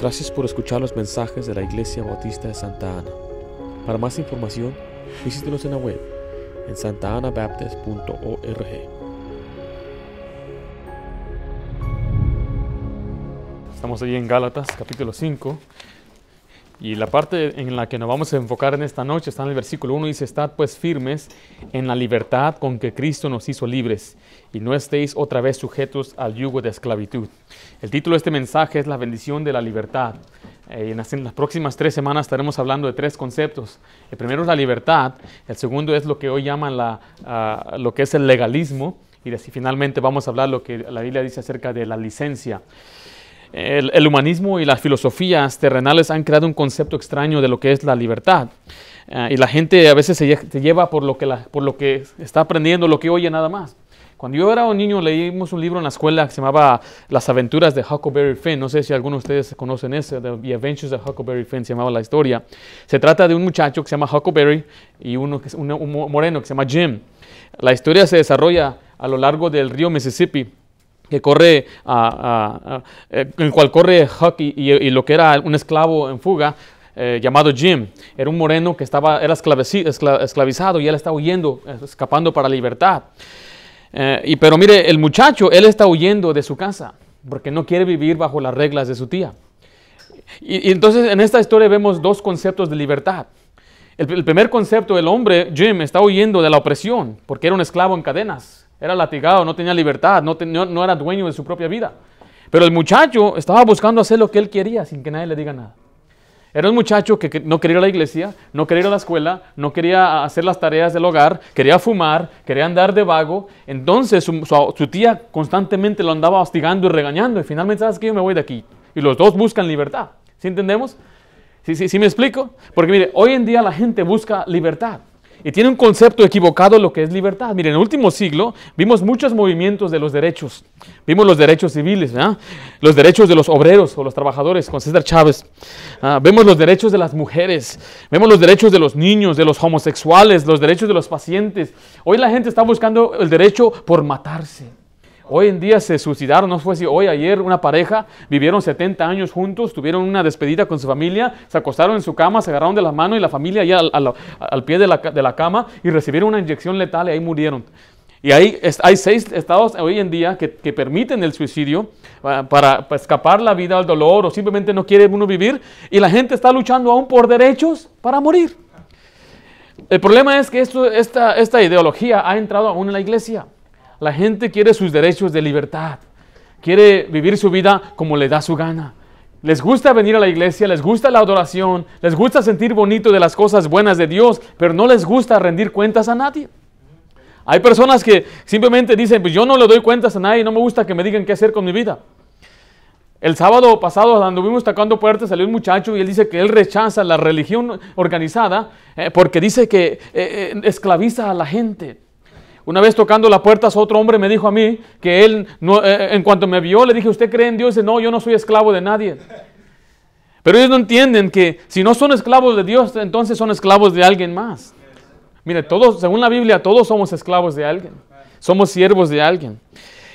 Gracias por escuchar los mensajes de la Iglesia Bautista de Santa Ana. Para más información, visítenos en la web en santaanabaptist.org. Estamos ahí en Gálatas, capítulo 5. Y la parte en la que nos vamos a enfocar en esta noche está en el versículo 1. Dice, estad pues firmes en la libertad con que Cristo nos hizo libres y no estéis otra vez sujetos al yugo de esclavitud. El título de este mensaje es La bendición de la libertad. Eh, en, las, en las próximas tres semanas estaremos hablando de tres conceptos. El primero es la libertad, el segundo es lo que hoy llaman la, ah, lo que es el legalismo y así finalmente vamos a hablar lo que la Biblia dice acerca de la licencia. El, humanismo y las filosofías terrenales han creado un concepto extraño de lo que es la libertad. Eh, y la gente a veces se, lle- se lleva por lo, que la- por lo que está aprendiendo, lo que oye nada más. Cuando yo era un niño leímos un libro en la escuela que se llamaba Las aventuras de Huckleberry Finn. No sé si algunos de ustedes conocen ese, The Adventures of Huckleberry Finn se llamaba la historia. Se trata de un muchacho que se llama Huckleberry y uno que es un, un moreno que se llama Jim. La historia se desarrolla a lo largo del río Mississippi que corre, eh, en el cual corre Huck y, lo que era un esclavo en fuga eh, llamado Jim. Era un moreno que estaba, era esclavizado y él está huyendo, escapando para libertad. Eh, y, pero mire, el muchacho, él está huyendo de su casa porque no quiere vivir bajo las reglas de su tía. Y, y entonces en esta historia vemos dos conceptos de libertad. El, el primer concepto, el hombre, Jim, está huyendo de la opresión porque era un esclavo en cadenas, era latigado, no tenía libertad, no, era dueño de su propia vida. Pero el muchacho estaba buscando hacer lo que él quería sin que nadie le diga nada. Era un muchacho que, no quería ir a la iglesia, no quería ir a la escuela, no quería hacer las tareas del hogar, quería fumar, quería andar de vago. Entonces su, su- su tía constantemente lo andaba hostigando y regañando. Y finalmente, ¿sabes qué? Yo me voy de aquí. Y los dos buscan libertad. ¿Sí entendemos? ¿Sí, sí, sí me explico? Porque mire, hoy en día la gente busca libertad. Y tiene un concepto equivocado lo que es libertad. Mire, en el último siglo vimos muchos movimientos de los derechos. Vimos los derechos civiles, los derechos de los obreros o los trabajadores, con César Chávez. Ah, vemos los derechos de las mujeres. Vemos los derechos de los niños, de los homosexuales, los derechos de los pacientes. Hoy la gente está buscando el derecho por matarse. Hoy en día se suicidaron, no fue si hoy, ayer, una pareja, vivieron 70 años juntos, tuvieron una despedida con su familia, se acostaron en su cama, se agarraron de las manos y la familia allá al, al- pie de la, de la cama y recibieron una inyección letal y ahí murieron. Y ahí hay seis estados hoy en día que, permiten el suicidio ah, para, escapar la vida al dolor o simplemente no quiere uno vivir y la gente está luchando aún por derechos para morir. El problema es que esta, esta ideología ha entrado aún en la iglesia. La gente quiere sus derechos de libertad, quiere vivir su vida como le da su gana. Les gusta venir a la iglesia, les gusta la adoración, les gusta sentir bonito de las cosas buenas de Dios, pero no les gusta rendir cuentas a nadie. Hay personas que simplemente dicen, pues yo no le doy cuentas a nadie, no me gusta que me digan qué hacer con mi vida. El sábado pasado anduvimos tocando puertas, salió un muchacho y él dice que él rechaza la religión organizada eh, porque dice que eh, eh, esclaviza a la gente. Una vez tocando la puerta, otro hombre me dijo a mí que él, no, eh, en cuanto me vio, le dije, ¿usted cree en Dios? Dice, no, yo no soy esclavo de nadie. Pero ellos no entienden que si no son esclavos de Dios, entonces son esclavos de alguien más. Mire, todos, según la Biblia, todos somos esclavos de alguien. Somos siervos de alguien.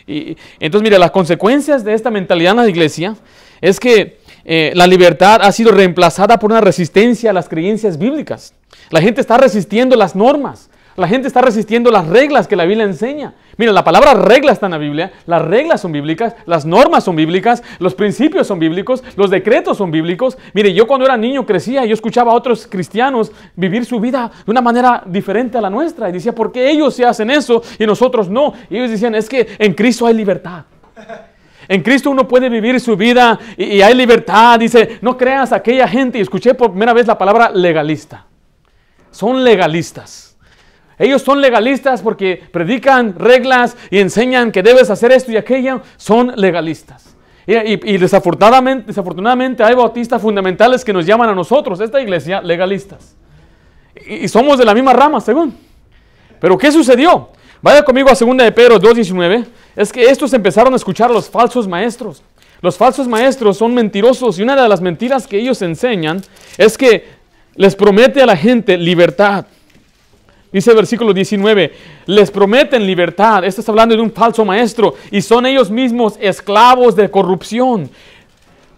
Y entonces, mire, las consecuencias de esta mentalidad en la iglesia es que eh, la libertad ha sido reemplazada por una resistencia a las creencias bíblicas. La gente está resistiendo las normas. La gente está resistiendo las reglas que la Biblia enseña. Mira, la palabra regla está en la Biblia, las reglas son bíblicas, las normas son bíblicas, los principios son bíblicos, los decretos son bíblicos. Mire, yo cuando era niño crecía, yo escuchaba a otros cristianos vivir su vida de una manera diferente a la nuestra y decía, ¿por qué ellos se hacen eso y nosotros no? Y ellos decían, es que en Cristo hay libertad. En Cristo uno puede vivir su vida y, y hay libertad. Dice, no creas a aquella gente. Y escuché por primera vez la palabra legalista. Son legalistas. Ellos son legalistas porque predican reglas y enseñan que debes hacer esto y aquello. Son legalistas. Y, desafortunadamente hay bautistas fundamentales que nos llaman a nosotros, esta iglesia, legalistas. Y, y somos de la misma rama, según. Pero ¿qué sucedió? Vaya conmigo a 2 de Pedro 2.19. Es que estos empezaron a escuchar a los falsos maestros. Los falsos maestros son mentirosos y una de las mentiras que ellos enseñan es que les promete a la gente libertad. Dice el versículo 19, les prometen libertad. Esto está hablando de un falso maestro y son ellos mismos esclavos de corrupción.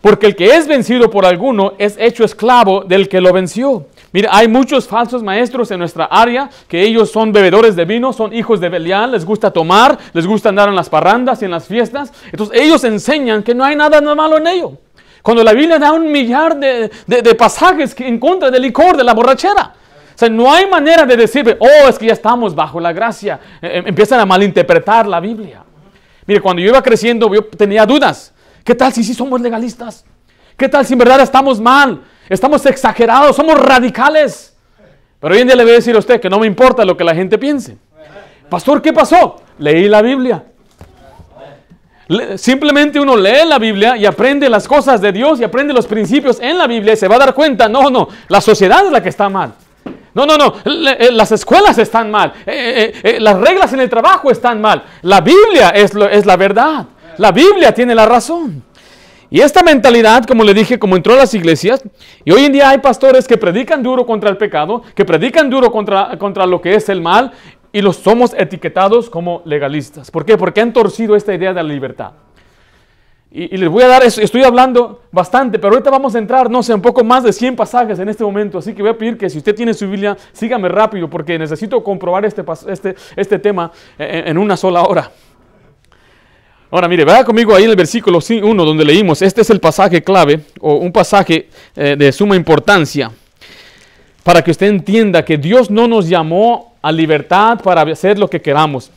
Porque el que es vencido por alguno es hecho esclavo del que lo venció. Mira, hay muchos falsos maestros en nuestra área que ellos son bebedores de vino, son hijos de Belial, les gusta tomar, les gusta andar en las parrandas y en las fiestas. Entonces ellos enseñan que no hay nada malo en ello. Cuando la Biblia da un millar de, pasajes en contra del licor, de la borrachera. O sea, no hay manera de decir, oh, es que ya estamos bajo la gracia. E, em, empiezan a malinterpretar la Biblia. Mire, cuando yo iba creciendo, yo tenía dudas. ¿Qué tal si sí somos legalistas? ¿Qué tal si en verdad estamos mal? Estamos exagerados, somos radicales. Pero hoy en día le voy a decir a usted que no me importa lo que la gente piense. Pastor, ¿qué pasó? Leí la Biblia. Simplemente uno lee la Biblia y aprende las cosas de Dios y aprende los principios en la Biblia y se va a dar cuenta, no, no, la sociedad es la que está mal. No, no, no, eh, las escuelas están mal, eh, eh, las reglas en el trabajo están mal. La Biblia es, es la verdad, la Biblia tiene la razón. Y esta mentalidad, como le dije, como entró a las iglesias, y hoy en día hay pastores que predican duro contra el pecado, que predican duro contra, contra lo que es el mal, y los somos etiquetados como legalistas. ¿Por qué? Porque han torcido esta idea de la libertad. Y, les voy a dar, estoy hablando bastante, pero ahorita vamos a entrar, no sé, un poco más de 100 pasajes en este momento, así que voy a pedir que si usted tiene su Biblia, sígame rápido, porque necesito comprobar este, este, este tema en, una sola hora. Ahora, mire, vaya conmigo ahí en el versículo 1 donde leímos, este es el pasaje clave, o un pasaje eh, de suma importancia, para que usted entienda que Dios no nos llamó a libertad para hacer lo que queramos.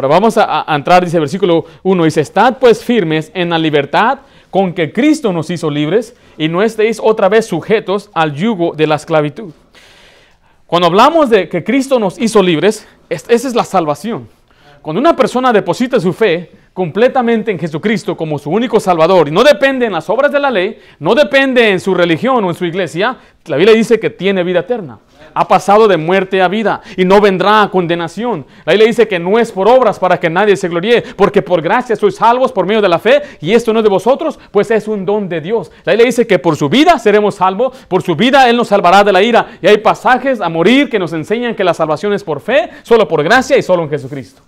Ahora vamos a, entrar, dice el versículo 1, dice, estad pues firmes en la libertad con que Cristo nos hizo libres y no estéis otra vez sujetos al yugo de la esclavitud. Cuando hablamos de que Cristo nos hizo libres, esa es la salvación. Cuando una persona deposita su fe completamente en Jesucristo como su único Salvador y no depende en las obras de la ley, no depende en su religión o en su iglesia, la Biblia dice que tiene vida eterna ha pasado de muerte a vida y no vendrá a condenación. Ahí le dice que no es por obras para que nadie se gloríe, porque por gracia sois salvos por medio de la fe y esto no es de vosotros, pues es un don de Dios. Ahí le dice que por su vida seremos salvos, por su vida Él nos salvará de la ira. Y hay pasajes a morir que nos enseñan que la salvación es por fe, solo por gracia y solo en Jesucristo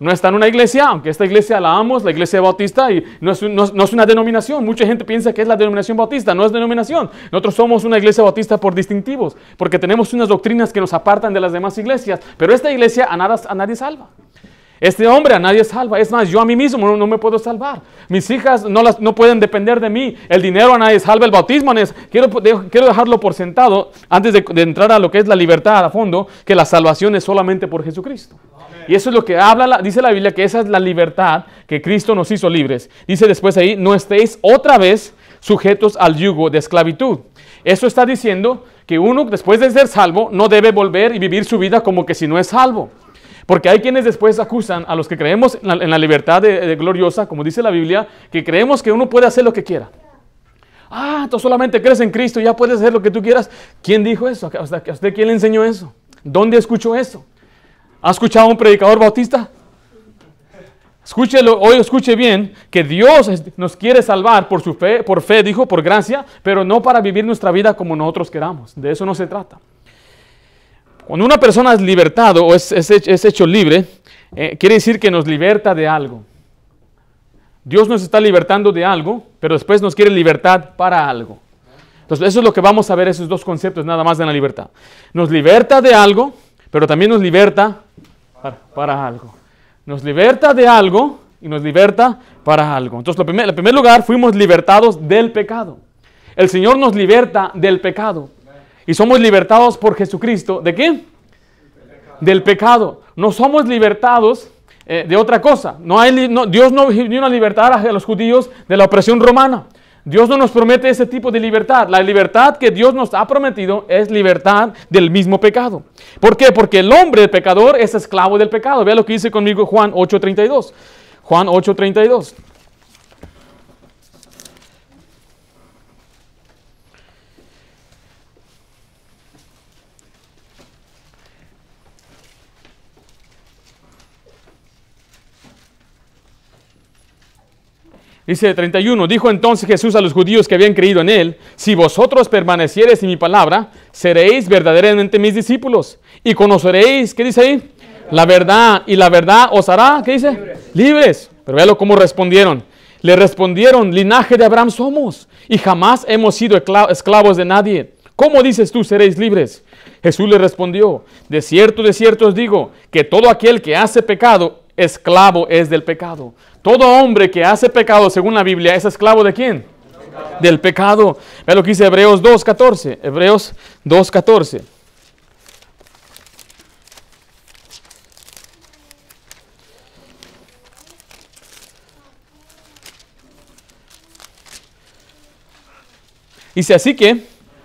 no está en una iglesia, aunque esta iglesia la amos, la iglesia bautista, y no es, una denominación. Mucha gente piensa que es la denominación bautista, no es denominación. Nosotros somos una iglesia bautista por distintivos, porque tenemos unas doctrinas que nos apartan de las demás iglesias, pero esta iglesia a, nada, a nadie salva. Este hombre a nadie salva. Es más, yo a mí mismo no, me puedo salvar. Mis hijas no, las, no pueden depender de mí. El dinero a nadie salva. El bautismo es. Quiero, quiero dejarlo por sentado antes de, de, entrar a lo que es la libertad a fondo, que la salvación es solamente por Jesucristo. Y eso es lo que habla, dice la Biblia, que esa es la libertad que Cristo nos hizo libres. Dice después ahí, no estéis otra vez sujetos al yugo de esclavitud. Eso está diciendo que uno, después de ser salvo, no debe volver y vivir su vida como que si no es salvo. Porque hay quienes después acusan a los que creemos en la, libertad gloriosa, como dice la Biblia, que creemos que uno puede hacer lo que quiera. Ah, tú solamente crees en Cristo, ya puedes hacer lo que tú quieras. ¿Quién dijo eso? ¿A usted quién le enseñó eso? ¿Dónde escuchó eso? ¿Ha escuchado a un predicador bautista? Escúchelo, hoy escuche bien que Dios nos quiere salvar por su fe, por fe, dijo, por gracia, pero no para vivir nuestra vida como nosotros queramos. De eso no se trata. Cuando una persona es libertado o es, hecho libre, eh, quiere decir que nos liberta de algo. Dios nos está libertando de algo, pero después nos quiere libertad para algo. Entonces, eso es lo que vamos a ver, esos dos conceptos nada más de la libertad. Nos liberta de algo, pero también nos liberta para, algo. Nos liberta de algo y nos liberta para algo. Entonces, en primer lugar, fuimos libertados del pecado. El Señor nos liberta del pecado. Y somos libertados por Jesucristo. ¿De qué? Del pecado. No somos libertados eh, de otra cosa. No hay, Dios no vino a libertar a los judíos de la opresión romana. Dios no nos promete ese tipo de libertad. La libertad que Dios nos ha prometido es libertad del mismo pecado. ¿Por qué? Porque el hombre pecador es esclavo del pecado. Vea lo que dice conmigo Juan 8:32. Juan 8:32. Dice 31, dijo entonces Jesús a los judíos que habían creído en él, si vosotros permaneciereis en mi palabra, seréis verdaderamente mis discípulos y conoceréis, ¿qué dice ahí? La verdad y la verdad os hará, ¿qué dice? Libres. Pero véalo cómo respondieron. Le respondieron, linaje de Abraham somos y jamás hemos sido esclavos de nadie. ¿Cómo dices tú seréis libres? Jesús le respondió, de cierto, de cierto os digo, que todo aquel que hace pecado, esclavo es del pecado. Todo hombre que hace pecado, según la Biblia, es esclavo de quién? Del pecado. Ve lo que dice Hebreos 2.14. Hebreos 2.14. Dice así que,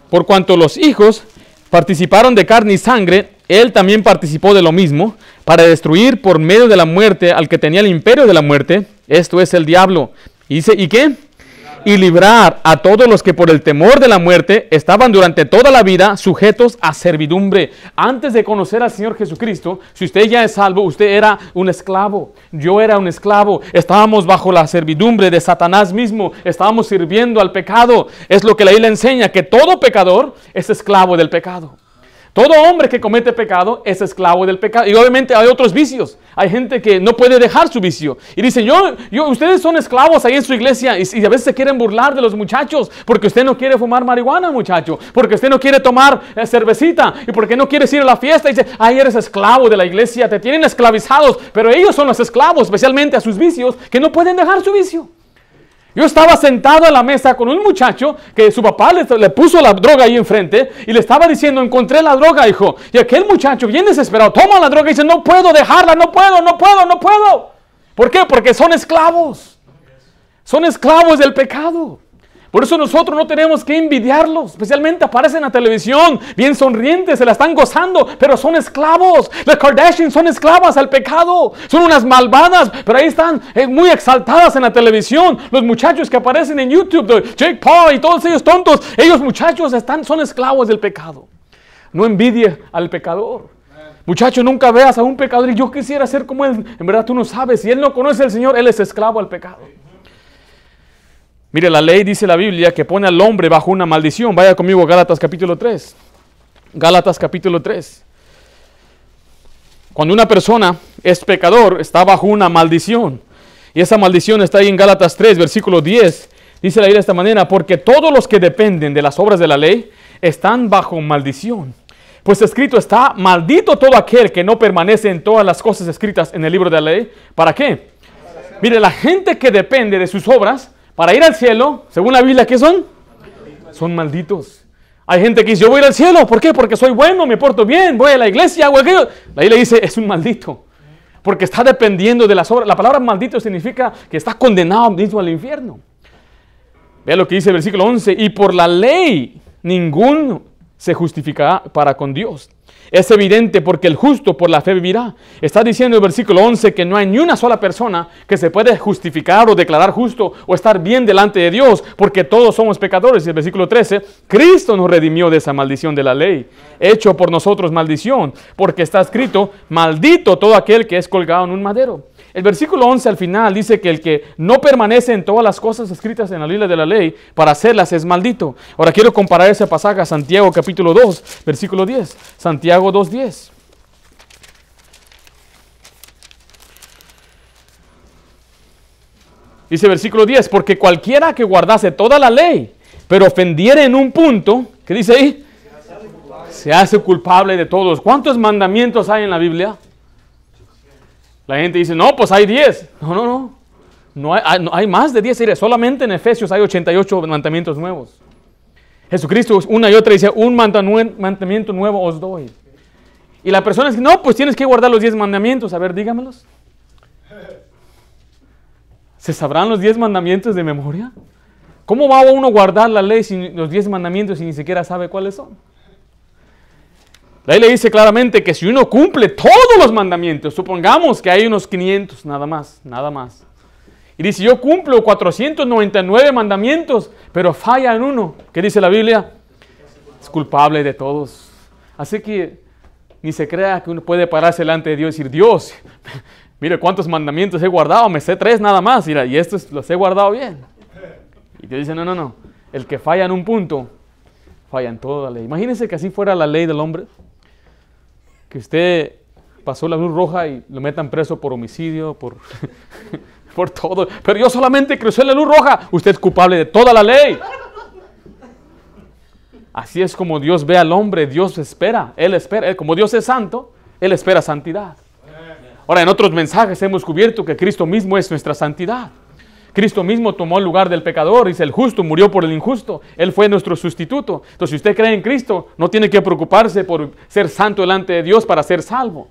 por cuanto los hijos participaron de carne y sangre, él también participó de lo mismo, para destruir por medio de la muerte al que tenía el imperio de la muerte, esto es el diablo. Y dice, ¿y qué? y librar a todos los que por el temor de la muerte estaban durante toda la vida sujetos a servidumbre. Antes de conocer al Señor Jesucristo, si usted ya es salvo, usted era un esclavo. Yo era un esclavo. Estábamos bajo la servidumbre de Satanás mismo. Estábamos sirviendo al pecado. Es lo que la Biblia enseña, que todo pecador es esclavo del pecado. Todo hombre que comete pecado es esclavo del pecado. Y obviamente hay otros vicios. Hay gente que no puede dejar su vicio. Y dice, yo, yo, ustedes son esclavos ahí en su iglesia. Y, a veces se quieren burlar de los muchachos. Porque usted no quiere fumar marihuana, muchacho. Porque usted no quiere tomar eh, cervecita. Y porque no quieres ir a la fiesta. Y dice, ay, eres esclavo de la iglesia. Te tienen esclavizados. Pero ellos son los esclavos, especialmente a sus vicios, que no pueden dejar su vicio. Yo estaba sentado a la mesa con un muchacho que su papá le, puso la droga ahí enfrente y le estaba diciendo, encontré la droga, hijo. Y aquel muchacho, bien desesperado, toma la droga y dice, no puedo dejarla, no puedo, no puedo, no puedo. ¿Por qué? Porque son esclavos. Son esclavos del pecado. Por eso nosotros no tenemos que envidiarlos, especialmente aparecen en la televisión, bien sonrientes, se la están gozando, pero son esclavos. Las Kardashians son esclavas al pecado, son unas malvadas, pero ahí están eh, muy exaltadas en la televisión. Los muchachos que aparecen en YouTube, Jake Paul y todos ellos tontos, ellos muchachos están, son esclavos del pecado. No envidie al pecador. Muchacho, nunca veas a un pecador y yo quisiera ser como él. En verdad tú no sabes, si él no conoce al Señor, él es esclavo al pecado. Mire, la ley dice la Biblia que pone al hombre bajo una maldición. Vaya conmigo a Gálatas capítulo 3. Gálatas capítulo 3. Cuando una persona es pecador, está bajo una maldición. Y esa maldición está ahí en Gálatas 3, versículo 10. Dice la Biblia de esta manera, porque todos los que dependen de las obras de la ley están bajo maldición. Pues escrito está, maldito todo aquel que no permanece en todas las cosas escritas en el libro de la ley. ¿Para qué? Mire, la gente que depende de sus obras para ir al cielo, según la Biblia, ¿qué son? Son malditos. Hay gente que dice, yo voy a ir al cielo. ¿Por qué? Porque soy bueno, me porto bien, voy a la iglesia, hago aquello. La Biblia dice, es un maldito. Porque está dependiendo de las obras. La palabra maldito significa que está condenado mismo al infierno. Vea lo que dice el versículo 11. Y por la ley, ninguno se justificará para con Dios. Es evidente porque el justo por la fe vivirá. Está diciendo el versículo 11 que no hay ni una sola persona que se puede justificar o declarar justo o estar bien delante de Dios porque todos somos pecadores. Y el versículo 13, Cristo nos redimió de esa maldición de la ley, hecho por nosotros maldición, porque está escrito, maldito todo aquel que es colgado en un madero. El versículo 11 al final dice que el que no permanece en todas las cosas escritas en la Biblia de la ley para hacerlas es maldito. Ahora quiero comparar ese pasaje a Santiago capítulo 2, versículo 10. Santiago 2.10. Dice versículo 10, porque cualquiera que guardase toda la ley, pero ofendiere en un punto, ¿qué dice ahí? Se hace culpable de todos. ¿Cuántos mandamientos hay en la Biblia? La gente dice, no, pues hay 10. No, no, no. No hay, más de 10. Solamente en Efesios hay 88 mandamientos nuevos. Jesucristo una y otra dice, un mandamiento nuevo os doy. Y la persona dice, no, pues tienes que guardar los 10 mandamientos. A ver, dígamelos. ¿Se sabrán los 10 mandamientos de memoria? ¿Cómo va uno a guardar la ley sin los 10 mandamientos y ni siquiera sabe cuáles son? La le dice claramente que si uno cumple todos los mandamientos, supongamos que hay unos 500 nada más, nada más. Y dice, yo cumplo 499 mandamientos, pero falla en uno. ¿Qué dice la Biblia? Es culpable de todos. Así que ni se crea que uno puede pararse delante de Dios y decir, Dios, mire cuántos mandamientos he guardado, me sé tres nada más, y estos los he guardado bien. Y Dios dice, no, no, no, el que falla en un punto, falla en toda la ley. Imagínense que así fuera la ley del hombre que usted pasó la luz roja y lo metan preso por homicidio, por, por todo. Pero yo solamente crucé la luz roja. Usted es culpable de toda la ley. Así es como Dios ve al hombre, Dios espera, Él espera, como Dios es santo, Él espera santidad. Ahora, en otros mensajes hemos cubierto que Cristo mismo es nuestra santidad. Cristo mismo tomó el lugar del pecador, dice el justo, murió por el injusto. Él fue nuestro sustituto. Entonces, si usted cree en Cristo, no tiene que preocuparse por ser santo delante de Dios para ser salvo.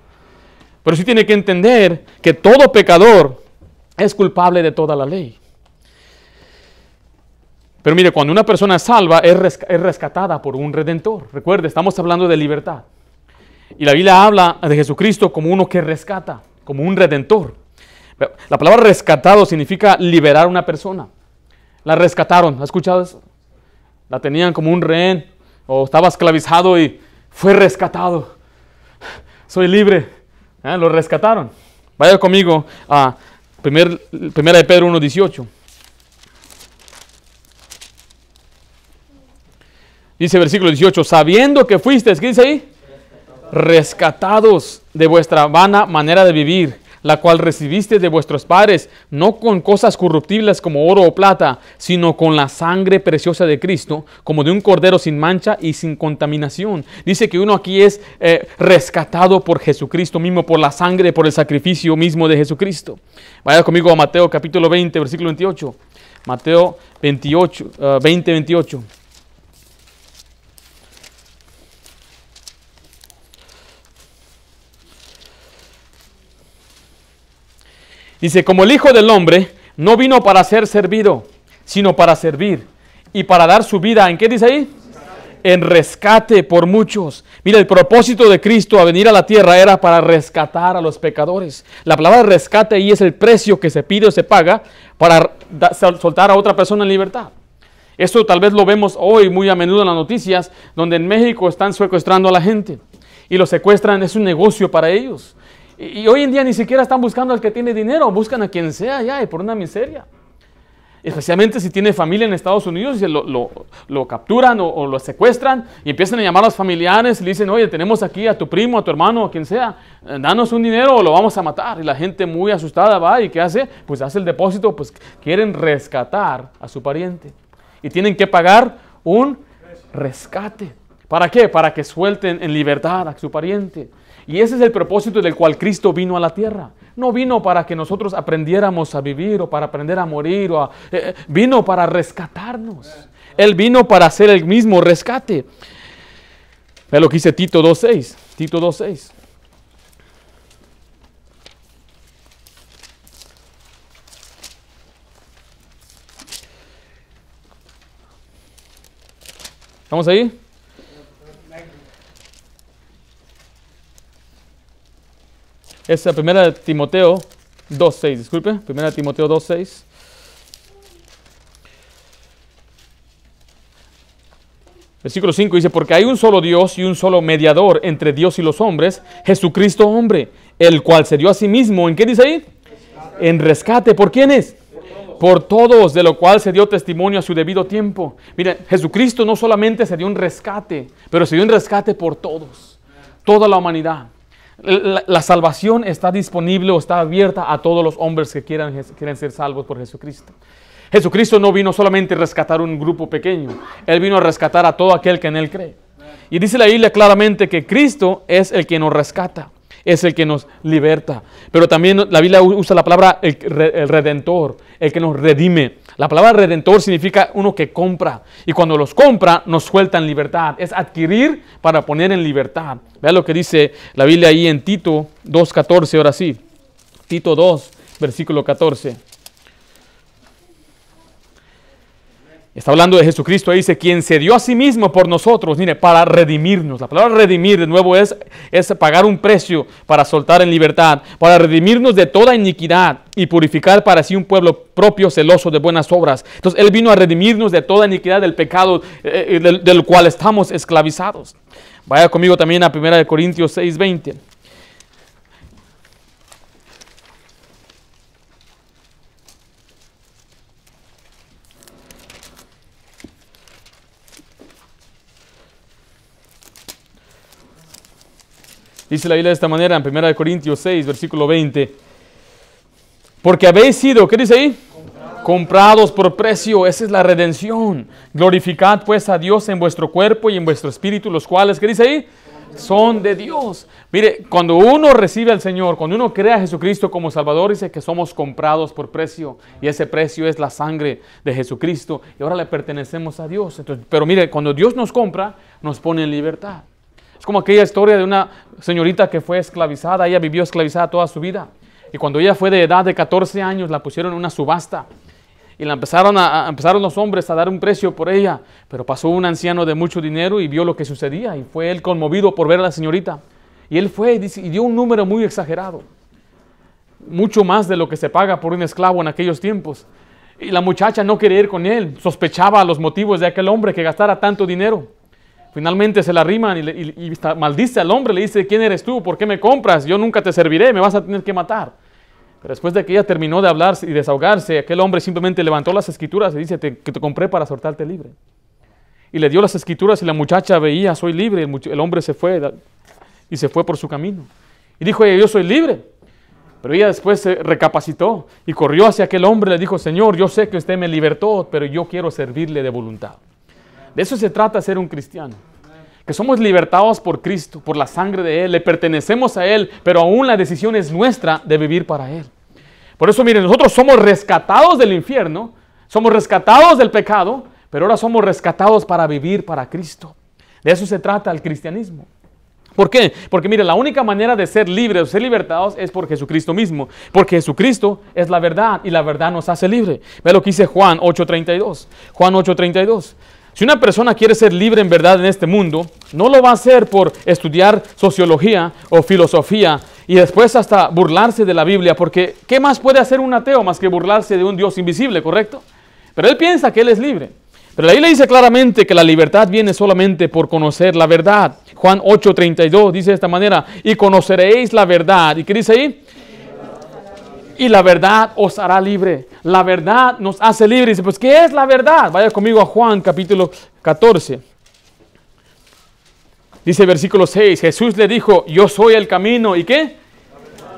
Pero sí tiene que entender que todo pecador es culpable de toda la ley. Pero mire, cuando una persona es salva, es, rescatada por un redentor. Recuerde, estamos hablando de libertad. Y la Biblia habla de Jesucristo como uno que rescata, como un redentor. La palabra rescatado significa liberar a una persona. La rescataron, ¿ha escuchado eso? La tenían como un rehén o estaba esclavizado y fue rescatado. Soy libre. ¿Eh? Lo rescataron. Vaya conmigo a primer, primera de Pedro 1.18. Dice versículo 18, sabiendo que fuisteis, ¿qué dice ahí? Rescatados de vuestra vana manera de vivir la cual recibiste de vuestros padres, no con cosas corruptibles como oro o plata, sino con la sangre preciosa de Cristo, como de un cordero sin mancha y sin contaminación. Dice que uno aquí es eh, rescatado por Jesucristo mismo, por la sangre, por el sacrificio mismo de Jesucristo. Vaya conmigo a Mateo capítulo 20, versículo 28. Mateo 28, 20, 28. Dice, como el Hijo del Hombre no vino para ser servido, sino para servir y para dar su vida. ¿En qué dice ahí? En rescate por muchos. Mira, el propósito de Cristo a venir a la tierra era para rescatar a los pecadores. La palabra rescate ahí es el precio que se pide o se paga para soltar a otra persona en libertad. Esto tal vez lo vemos hoy muy a menudo en las noticias, donde en México están secuestrando a la gente y lo secuestran, es un negocio para ellos. Y, hoy en día ni siquiera están buscando al que tiene dinero, buscan a quien sea ya y por una miseria. Especialmente si tiene familia en Estados Unidos y lo, lo, capturan o, lo secuestran y empiezan a llamar a los familiares y le dicen, oye, tenemos aquí a tu primo, a tu hermano, a quien sea, eh, danos un dinero o lo vamos a matar. Y la gente muy asustada va y ¿qué hace? Pues hace el depósito, pues quieren rescatar a su pariente. Y tienen que pagar un rescate. ¿Para qué? Para que suelten en libertad a su pariente. Y ese es el propósito del cual Cristo vino a la tierra. No vino para que nosotros aprendiéramos a vivir o para aprender a morir. O eh, eh, vino para rescatarnos. Él vino para hacer el mismo rescate. Ve lo que dice Tito 2.6. Tito 2.6. ¿Estamos ahí? Es la primera de Timoteo 2.6, disculpe, primera de Timoteo 2.6. Versículo 5 dice, porque hay un solo Dios y un solo mediador entre Dios y los hombres, Jesucristo hombre, el cual se dio a sí mismo, ¿en qué dice ahí? En rescate, ¿por quiénes? Por todos, de lo cual se dio testimonio a su debido tiempo. Miren, Jesucristo no solamente se dio un rescate, pero se dio un rescate por todos, toda la humanidad. La, salvación está disponible o está abierta a todos los hombres que quieran, quieren ser salvos por Jesucristo. Jesucristo no vino solamente a rescatar un grupo pequeño, Él vino a rescatar a todo aquel que en Él cree. Y dice la Biblia claramente que Cristo es el que nos rescata, es el que nos liberta. Pero también la Biblia usa la palabra el redentor, el que nos redime. La palabra redentor significa uno que compra. Y cuando los compra, nos suelta en libertad. Es adquirir para poner en libertad. Vea lo que dice la Biblia ahí en Tito 2.14, ahora sí. Tito 2, versículo 14. Está hablando de Jesucristo, ahí dice, quien se dio a sí mismo por nosotros, mire, para redimirnos. La palabra redimir de nuevo es, es pagar un precio para soltar en libertad, para redimirnos de toda iniquidad y purificar para sí un pueblo propio celoso de buenas obras. Entonces Él vino a redimirnos de toda iniquidad del pecado eh, eh, del, cual estamos esclavizados. Vaya conmigo también a 1 Corintios 6:20. Dice la Biblia de esta manera en 1 Corintios 6, versículo 20. Porque habéis sido, ¿qué dice ahí? Comprados por precio, esa es la redención. Glorificad pues a Dios en vuestro cuerpo y en vuestro espíritu, los cuales, ¿qué dice ahí? Son de Dios. Mire, cuando uno recibe al Señor, cuando uno crea a Jesucristo como Salvador, dice que somos comprados por precio. Y ese precio es la sangre de Jesucristo. Y ahora le pertenecemos a Dios. Pero mire, cuando Dios nos compra, nos pone en libertad. Es como aquella historia de una señorita que fue esclavizada. Ella vivió esclavizada toda su vida. Y cuando ella fue de edad de 14 años, la pusieron en una subasta y la empezaron, a, empezaron los hombres a dar un precio por ella. Pero pasó un anciano de mucho dinero y vio lo que sucedía y fue él conmovido por ver a la señorita. Y él fue y, y dio un número muy exagerado, mucho más de lo que se paga por un esclavo en aquellos tiempos. Y la muchacha no quería ir con él, sospechaba los motivos de aquel hombre que gastara tanto dinero. Finalmente se la arriman y, maldice al hombre, le dice, ¿quién eres tú? ¿Por qué me compras? Yo nunca te serviré, me vas a tener que matar. Pero después de que ella terminó de hablar y desahogarse, aquel hombre simplemente levantó las escrituras y dice que te compré para soltarte libre. Y le dio las escrituras y la muchacha veía, soy libre. El, hombre se fue y se fue por su camino. Y dijo yo soy libre. Pero ella después se recapacitó y corrió hacia aquel hombre y le dijo, Señor, yo sé que usted me libertó, pero yo quiero servirle de voluntad. De eso se trata ser un cristiano. Que somos libertados por Cristo, por la sangre de Él, le pertenecemos a Él, pero aún la decisión es nuestra de vivir para Él. Por eso, miren, nosotros somos rescatados del infierno, somos rescatados del pecado, pero ahora somos rescatados para vivir para Cristo. De eso se trata el cristianismo. ¿Por qué? Porque mire, la única manera de ser libres o ser libertados es por Jesucristo mismo. Porque Jesucristo es la verdad y la verdad nos hace libre. Ve lo que dice Juan 8:32. Juan 8:32. Si una persona quiere ser libre en verdad en este mundo, no lo va a hacer por estudiar sociología o filosofía y después hasta burlarse de la Biblia, porque ¿qué más puede hacer un ateo más que burlarse de un Dios invisible, correcto? Pero él piensa que él es libre. Pero la Biblia dice claramente que la libertad viene solamente por conocer la verdad. Juan 8:32 dice de esta manera, y conoceréis la verdad. ¿Y qué dice ahí? Y la verdad os hará libre. La verdad nos hace libre. Dice, pues, ¿qué es la verdad? Vaya conmigo a Juan capítulo 14. Dice versículo 6, Jesús le dijo, yo soy el camino. ¿Y qué?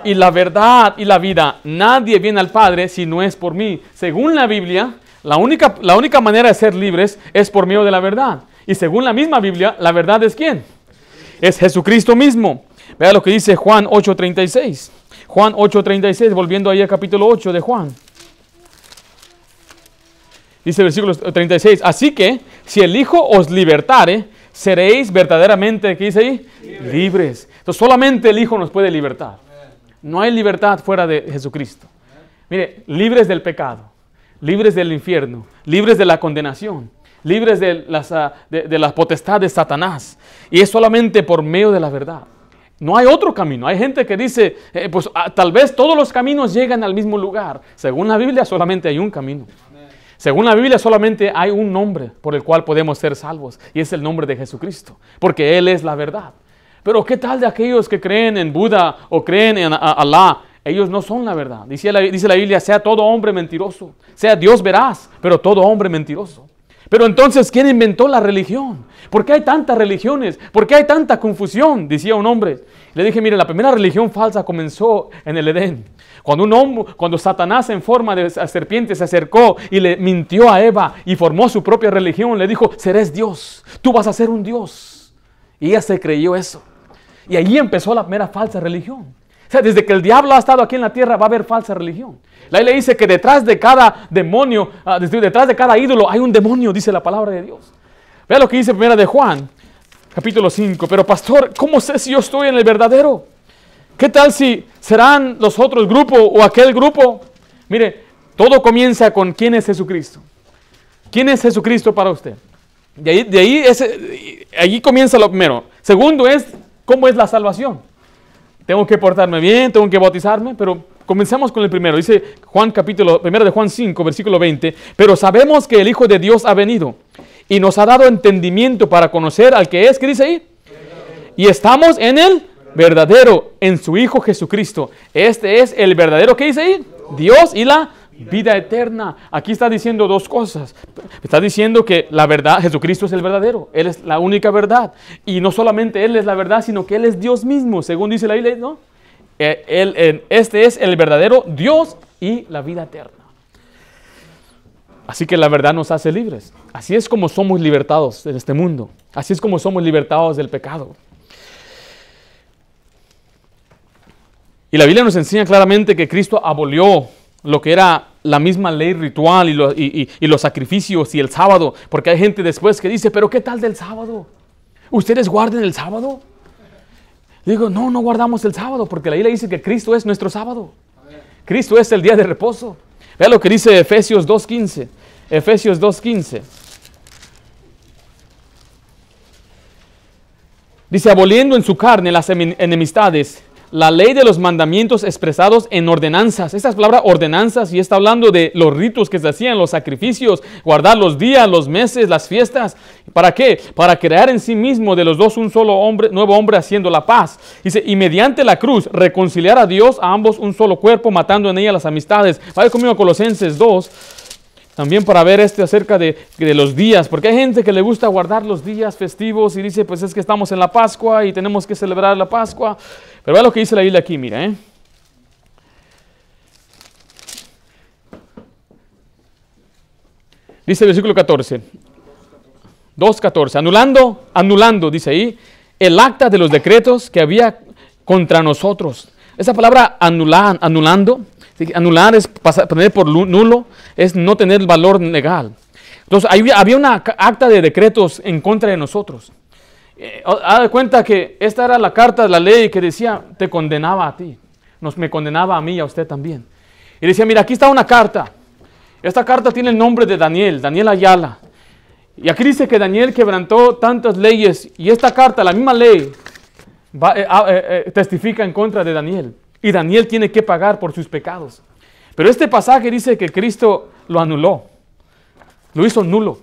Y la verdad y la vida. Nadie viene al Padre si no es por mí. Según la Biblia, la única, la única manera de ser libres es por medio de la verdad. Y según la misma Biblia, la verdad es quién? Es Jesucristo mismo. Vea lo que dice Juan 8:36. Juan 8:36, volviendo ahí al capítulo 8 de Juan. Dice el versículo 36, así que si el Hijo os libertare, seréis verdaderamente, ¿qué dice ahí? Libres. Entonces solamente el Hijo nos puede libertar. No hay libertad fuera de Jesucristo. Mire, libres del pecado, libres del infierno, libres de la condenación, libres de, las, ah, de la potestad de Satanás. Y es solamente por medio de la verdad. No hay otro camino. Hay gente que dice, eh, pues ah, tal vez todos los caminos llegan al mismo lugar. Según la Biblia solamente hay un camino. Según la Biblia solamente hay un nombre por el cual podemos ser salvos y es el nombre de Jesucristo, porque Él es la verdad. Pero ¿qué tal de aquellos que creen en Buda o creen en Alá? Ellos no son la verdad. Dice la, dice la Biblia, sea todo hombre mentiroso, sea Dios veraz, pero todo hombre mentiroso. Pero entonces, ¿quién inventó la religión? ¿Por qué hay tantas religiones? ¿Por qué hay tanta confusión? Decía un hombre. Le dije, mire, la primera religión falsa comenzó en el Edén. Cuando, un hombre, cuando Satanás en forma de serpiente se acercó y le mintió a Eva y formó su propia religión, le dijo, serás Dios, tú vas a ser un Dios. Y ella se creyó eso. Y allí empezó la primera falsa religión desde que el diablo ha estado aquí en la tierra va a haber falsa religión. La Biblia dice que detrás de cada demonio, ah, detrás de cada ídolo hay un demonio, dice la palabra de Dios. Vea lo que dice primera de Juan, capítulo 5. Pero pastor, ¿cómo sé si yo estoy en el verdadero? ¿Qué tal si serán los otros grupos o aquel grupo? Mire, todo comienza con quién es Jesucristo. ¿Quién es Jesucristo para usted? De ahí, de ahí, ese, allí comienza lo primero. Segundo es, ¿cómo es la salvación? Tengo que portarme bien, tengo que bautizarme, pero comencemos con el primero. Dice Juan capítulo, primero de Juan 5, versículo 20, pero sabemos que el Hijo de Dios ha venido y nos ha dado entendimiento para conocer al que es, ¿qué dice ahí? Y estamos en el verdadero, en su Hijo Jesucristo. Este es el verdadero, ¿qué dice ahí? Dios y la vida eterna. Aquí está diciendo dos cosas. Está diciendo que la verdad, Jesucristo es el verdadero, Él es la única verdad. Y no solamente Él es la verdad, sino que Él es Dios mismo, según dice la Biblia, ¿no? Eh, él- este es el verdadero Dios y la vida eterna. Así que la verdad nos hace libres. Así es como somos libertados de este mundo. Así es como somos libertados del pecado. Y la Biblia nos enseña claramente que Cristo abolió lo que era la misma ley ritual y, lo- y- y- y los sacrificios y el sábado. Porque hay gente después que dice, pero ¿qué tal del sábado? ¿Ustedes guarden el sábado? Digo, no, no guardamos el sábado porque la Biblia dice que Cristo es nuestro sábado. Cristo es el día de reposo. Vea lo que dice Efesios 2.15. Efesios 2.15. Dice, aboliendo en su carne las emi- enemistades, la ley de los mandamientos expresados en ordenanzas. Esta es palabra ordenanzas y está hablando de los ritos que se hacían, los sacrificios, guardar los días, los meses, las fiestas. ¿Para qué? Para crear en sí mismo de los dos un solo hombre, nuevo hombre haciendo la paz. Dice, y mediante la cruz reconciliar a Dios a ambos un solo cuerpo, matando en ella las amistades. Vaya conmigo Colosenses 2. También para ver este acerca de, de los días, porque hay gente que le gusta guardar los días festivos y dice, pues es que estamos en la Pascua y tenemos que celebrar la Pascua. Pero vea lo que dice la Biblia aquí, mira, ¿eh? Dice el versículo 14. 2.14. Anulando, anulando, dice ahí, el acta de los decretos que había contra nosotros. Esa palabra anular, anulando, anular es pasar- poner por nulo, es no tener valor legal. Entonces, había- una acta de decretos en contra de nosotros. Eh, haz de cuenta que esta era la carta de la ley que decía, te condenaba a ti, nos me condenaba a mí y a usted también. Y decía, mira, aquí está una carta. Esta carta tiene el nombre de Daniel, Daniel Ayala. Y aquí dice que Daniel quebrantó tantas leyes y esta carta, la misma ley, eh, ah, eh, eh, testifica en contra de Daniel. Y Daniel tiene que pagar por sus pecados. Pero este pasaje dice que Cristo lo anuló, lo hizo nulo.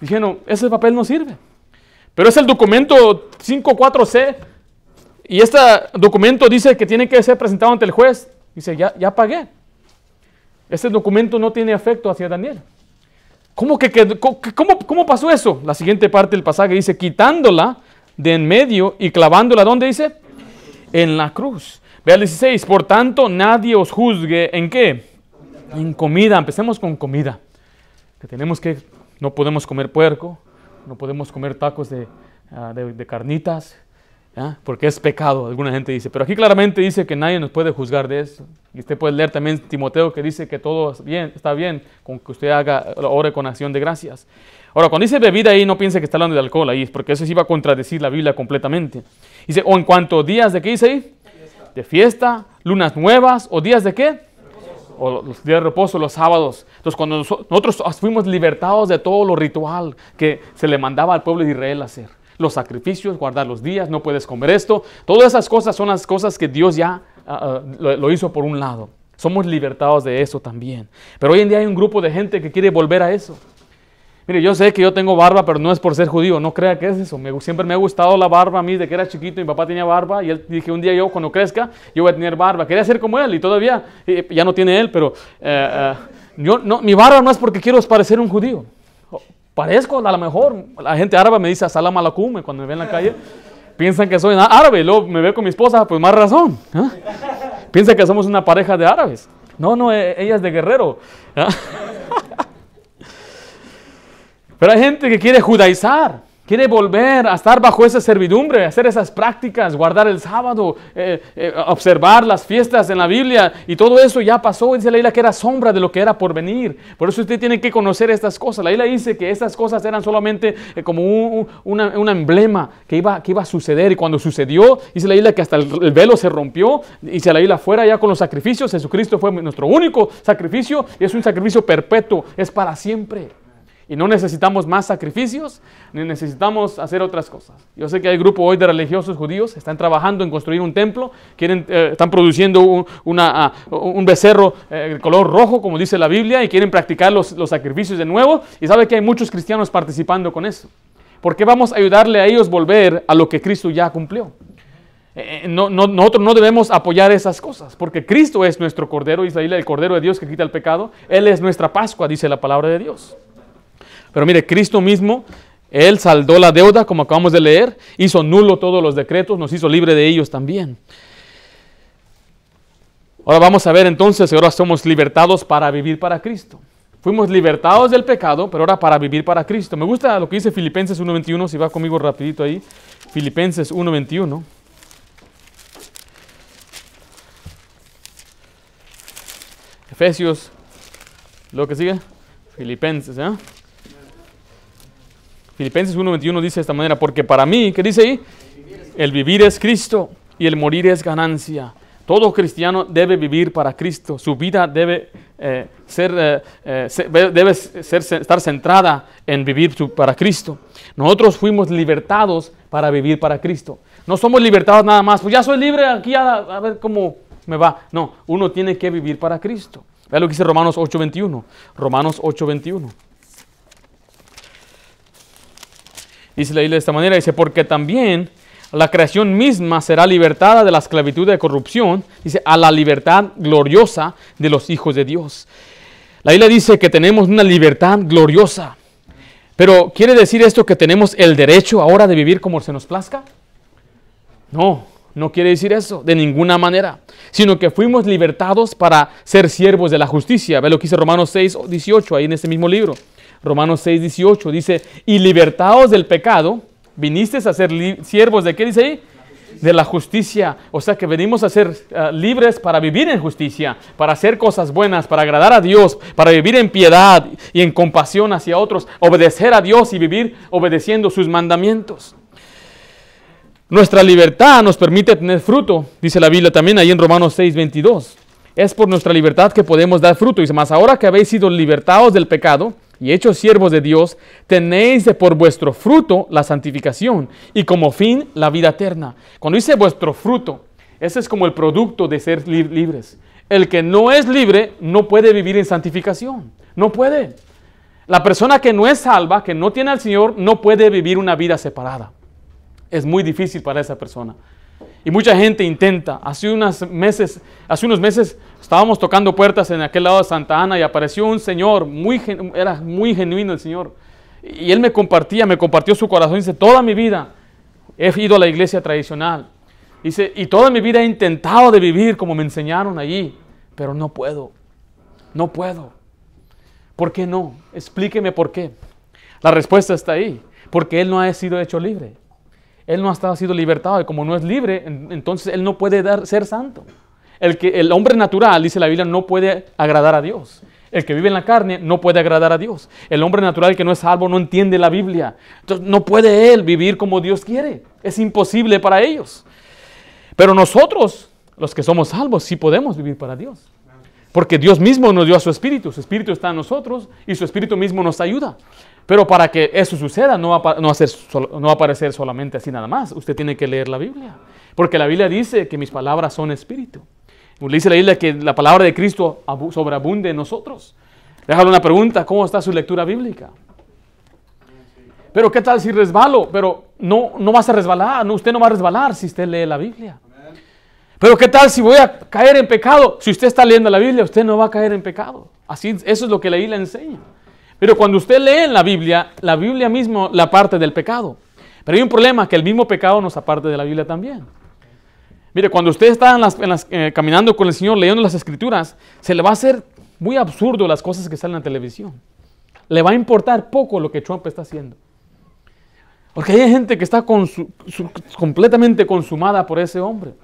Dijeron, ese papel no sirve. Pero es el documento 54C. Y este documento dice que tiene que ser presentado ante el juez. Dice, ya, ya pagué. Este documento no tiene efecto hacia Daniel. ¿Cómo, que, cómo, cómo pasó eso? La siguiente parte del pasaje dice, quitándola de en medio y clavándola, ¿dónde dice? En la cruz. Vea el 16, por tanto nadie os juzgue en qué? En comida, empecemos con comida. Que tenemos que, no podemos comer puerco, no podemos comer tacos de, ah, de- carnitas, porque es pecado, alguna gente dice. Pero aquí claramente dice que nadie nos puede juzgar de eso. Y usted puede leer también Timoteo que dice que todo bien, está bien con que usted haga, ore con acción de gracias. Ahora, cuando dice bebida ahí, no piense que está hablando de alcohol ahí, porque eso sí va a contradecir la Biblia completamente. Dice, o en cuanto días de qué dice ahí? De fiesta, lunas nuevas, o días de qué? o los días de reposo, los sábados. Entonces, cuando noso- nosotros fuimos libertados de todo lo ritual que se le mandaba al pueblo de Israel hacer, los sacrificios, guardar los días, no puedes comer esto, todas esas cosas son las cosas que Dios ya ah, ah, lo hizo por un lado. Somos libertados de eso también. Pero hoy en día hay un grupo de gente que quiere volver a eso. Mire, yo sé que yo tengo barba, pero no es por ser judío, no crea que es eso. Me- siempre me ha gustado la barba a mí, de que era chiquito, mi papá tenía barba y él dije un día yo cuando crezca, yo voy a tener barba. Quería ser como él y todavía, eh, ya no tiene él, pero eh, eh, yo, no, mi barba no es porque quiero parecer un judío. Parezco a lo mejor, la gente árabe me dice salam alaikum cuando me ve en la calle. Piensan que soy árabe y luego me ve con mi esposa, pues más razón. ¿ah? Piensan que somos una pareja de árabes. No, no, eh, ella es de guerrero. Pero hay gente que quiere judaizar, quiere volver a estar bajo esa servidumbre, hacer esas prácticas, guardar el sábado, eh, eh, observar las fiestas en la Biblia y todo eso ya pasó. Dice la Biblia que era sombra de lo que era por venir. Por eso usted tiene que conocer estas cosas. La Biblia dice que estas cosas eran solamente eh, como un, un- una- un emblema que iba, que iba a suceder. Y cuando sucedió, dice la Biblia que hasta el, el velo se rompió. Dice la Biblia fuera ya con los sacrificios. Jesucristo fue nuestro único sacrificio y es un sacrificio perpetuo, es para siempre. Y no necesitamos más sacrificios, ni necesitamos hacer otras cosas. Yo sé que hay grupos hoy de religiosos judíos, están trabajando en construir un templo, quieren, eh, están produciendo un, ah, becerro eh, de color rojo, como dice la Biblia, y quieren practicar los, sacrificios de nuevo. Y sabe que hay muchos cristianos participando con eso. ¿Por qué vamos a ayudarle a ellos volver a lo que Cristo ya cumplió? Eh, no- no- nosotros no debemos apoyar esas cosas, porque Cristo es nuestro Cordero, Biblia, el Cordero de Dios que quita el pecado. Él es nuestra Pascua, dice la palabra de Dios. Pero mire, Cristo mismo, Él saldó la deuda, como acabamos de leer, hizo nulo todos los decretos, nos hizo libre de ellos también. Ahora vamos a ver entonces, ahora somos libertados para vivir para Cristo. Fuimos libertados del pecado, pero ahora para vivir para Cristo. Me gusta lo que dice Filipenses 1.21, si va conmigo rapidito ahí. Filipenses 1.21. Efesios, lo que sigue, Filipenses, ¿eh? Filipenses 1.21 dice de esta manera, porque para mí, ¿qué dice ahí? El vivir es Cristo y el morir es ganancia. Todo cristiano debe vivir para Cristo. Su vida debe, eh, ser, eh, eh, debe ser, estar centrada en vivir para Cristo. Nosotros fuimos libertados para vivir para Cristo. No somos libertados nada más. Pues ya soy libre, aquí a, a ver cómo me va. No, uno tiene que vivir para Cristo. Vea lo que dice Romanos 8:21. Romanos 8:21. Dice la Biblia de esta manera, dice, porque también la creación misma será libertada de la esclavitud de corrupción, dice, a la libertad gloriosa de los hijos de Dios. La Biblia dice que tenemos una libertad gloriosa. Pero ¿quiere decir esto que tenemos el derecho ahora de vivir como se nos plazca? No, no quiere decir eso, de ninguna manera. Sino que fuimos libertados para ser siervos de la justicia. Ve lo que dice Romanos 6, 18, ahí en este mismo libro. Romanos 6, 18 dice, y libertados del pecado, viniste a ser siervos de qué dice ahí? De la justicia. O sea que venimos a ser ah, libres para vivir en justicia, para hacer cosas buenas, para agradar a Dios, para vivir en piedad y en compasión hacia otros, obedecer a Dios y vivir obedeciendo sus mandamientos. Nuestra libertad nos permite tener fruto, dice la Biblia también ahí en Romanos 6, 22. Es por nuestra libertad que podemos dar fruto. Dice, más ahora que habéis sido libertados del pecado y hechos siervos de Dios, tenéis por vuestro fruto la santificación y como fin la vida eterna. Cuando dice vuestro fruto, ese es como el producto de ser li- libres. El que no es libre no puede vivir en santificación. No puede. La persona que no es salva, que no tiene al Señor, no puede vivir una vida separada. Es muy difícil para esa persona. Y mucha gente intenta. Hace, unos meses, hace unos meses estábamos tocando puertas en aquel lado de Santa Ana y apareció un señor, muy, era muy genuino el señor. Y él me compartía, me compartió su corazón. Dice, toda mi vida he ido a la iglesia tradicional. Dice, y toda mi vida he intentado de vivir como me enseñaron allí, pero no puedo. No puedo. ¿Por qué no? Explíqueme por qué. La respuesta está ahí. Porque él no ha sido hecho libre. Él no ha sido libertado y como no es libre, en- entonces él no puede dar, ser santo. El, que, el hombre natural, dice la Biblia, no puede agradar a Dios. El que vive en la carne no puede agradar a Dios. El hombre natural que no es salvo no entiende la Biblia. Entonces no puede él vivir como Dios quiere. Es imposible para ellos. Pero nosotros, los que somos salvos, sí podemos vivir para Dios. Porque Dios mismo nos dio a su espíritu. Su espíritu está en nosotros y su espíritu mismo nos ayuda. Pero para que eso suceda, no va, no no va a aparecer solamente así nada más. Usted tiene que leer la Biblia. Porque la Biblia dice que mis palabras son espíritu. Dice la Biblia que la palabra de Cristo abu- sobreabunde en nosotros. Déjale una pregunta, ¿cómo está su lectura bíblica? Pero ¿qué tal si resbalo? Pero no, no vas a resbalar, no, usted no va a resbalar si usted lee la Biblia. Pero ¿qué tal si voy a caer en pecado? Si usted está leyendo la Biblia, usted no va a caer en pecado. Así, eso es lo que la Biblia enseña. Pero cuando usted lee la Biblia, la Biblia mismo la parte del pecado. Pero hay un problema, que el mismo pecado nos aparte de la Biblia también. Mire, cuando usted está eh, caminando con el Señor, leyendo las Escrituras, se le va a hacer muy absurdo las cosas que salen en la televisión. Le va a importar poco lo que Trump está haciendo. Porque hay gente que está completamente consumada por ese hombre.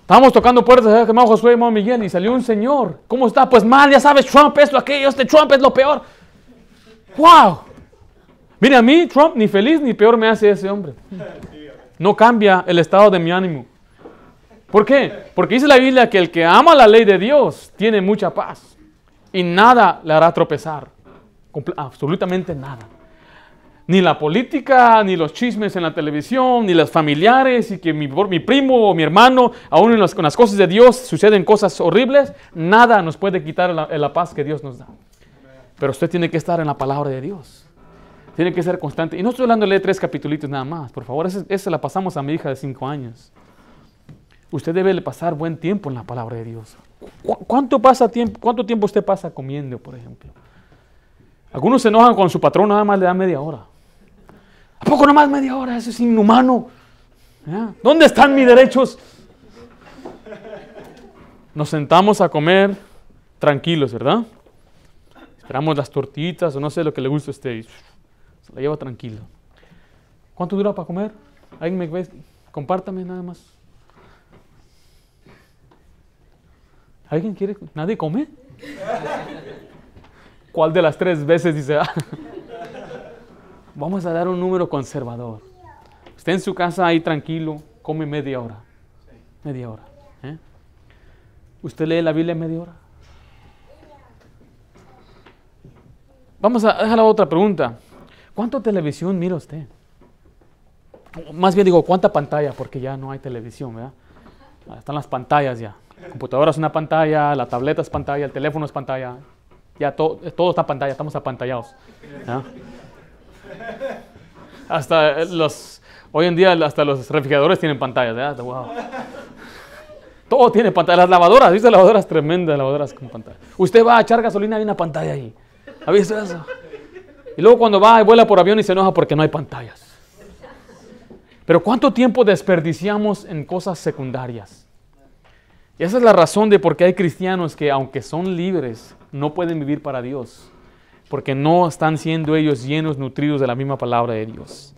Estábamos tocando puertas, hermano Josué, hermano Miguel, y salió un señor. ¿Cómo está? Pues mal, ya sabes, Trump, esto, aquello, este Trump es lo peor. ¡Wow! Mire, a mí Trump ni feliz ni peor me hace ese hombre. No cambia el estado de mi ánimo. ¿Por qué? Porque dice la Biblia que el que ama la ley de Dios tiene mucha paz y nada le hará tropezar. Absolutamente nada. Ni la política, ni los chismes en la televisión, ni los familiares, y que mi, mi primo o mi hermano, aún en las, con las cosas de Dios, suceden cosas horribles, nada nos puede quitar la, la paz que Dios nos da. Pero usted tiene que estar en la palabra de Dios. Tiene que ser constante. Y no estoy hablando de tres capitulitos nada más. Por favor, esa, esa la pasamos a mi hija de cinco años. Usted debe pasar buen tiempo en la palabra de Dios. ¿Cu- ¿Cuánto, pasa tiempo, ¿Cuánto tiempo usted pasa comiendo, por ejemplo? Algunos se enojan con su patrón, nada más le dan media hora. ¿A poco nada más media hora? Eso es inhumano. ¿Ya? ¿Dónde están mis derechos? nos sentamos a comer tranquilos, ¿verdad? Esperamos las tortitas o no sé lo que le gusta a usted. Se la lleva tranquilo. ¿Cuánto dura para comer? ¿Alguien me? Compártame nada más. ¿Alguien quiere? ¿Nadie come? ¿Cuál de las tres veces dice? ah? Vamos a dar un número conservador. Usted en su casa ahí tranquilo, come media hora. Media hora. ¿eh? ¿Usted lee la Biblia media hora? Vamos a dejar la otra pregunta. ¿Cuánta televisión mira usted? Más bien digo, ¿cuánta pantalla? Porque ya no hay televisión, ¿verdad? Están las pantallas ya. La computadora es una pantalla, la tableta es pantalla, el teléfono es pantalla. Ya todo, está pantalla, estamos apantallados. Hasta los, hoy en día hasta los refrigeradores tienen pantallas. Wow. Todo tiene pantalla. Las lavadoras, ¿viste? Lavadoras tremendas, lavadoras con pantalla. Usted va a echar gasolina, hay una pantalla ahí. ¿Ha visto eso? Y luego cuando va y vuela por avión y se enoja porque no hay pantallas. Pero ¿cuánto tiempo desperdiciamos en cosas secundarias? Y esa es la razón de por qué hay cristianos que aunque son libres, no pueden vivir para Dios. Porque no están siendo ellos llenos, nutridos de la misma palabra de Dios.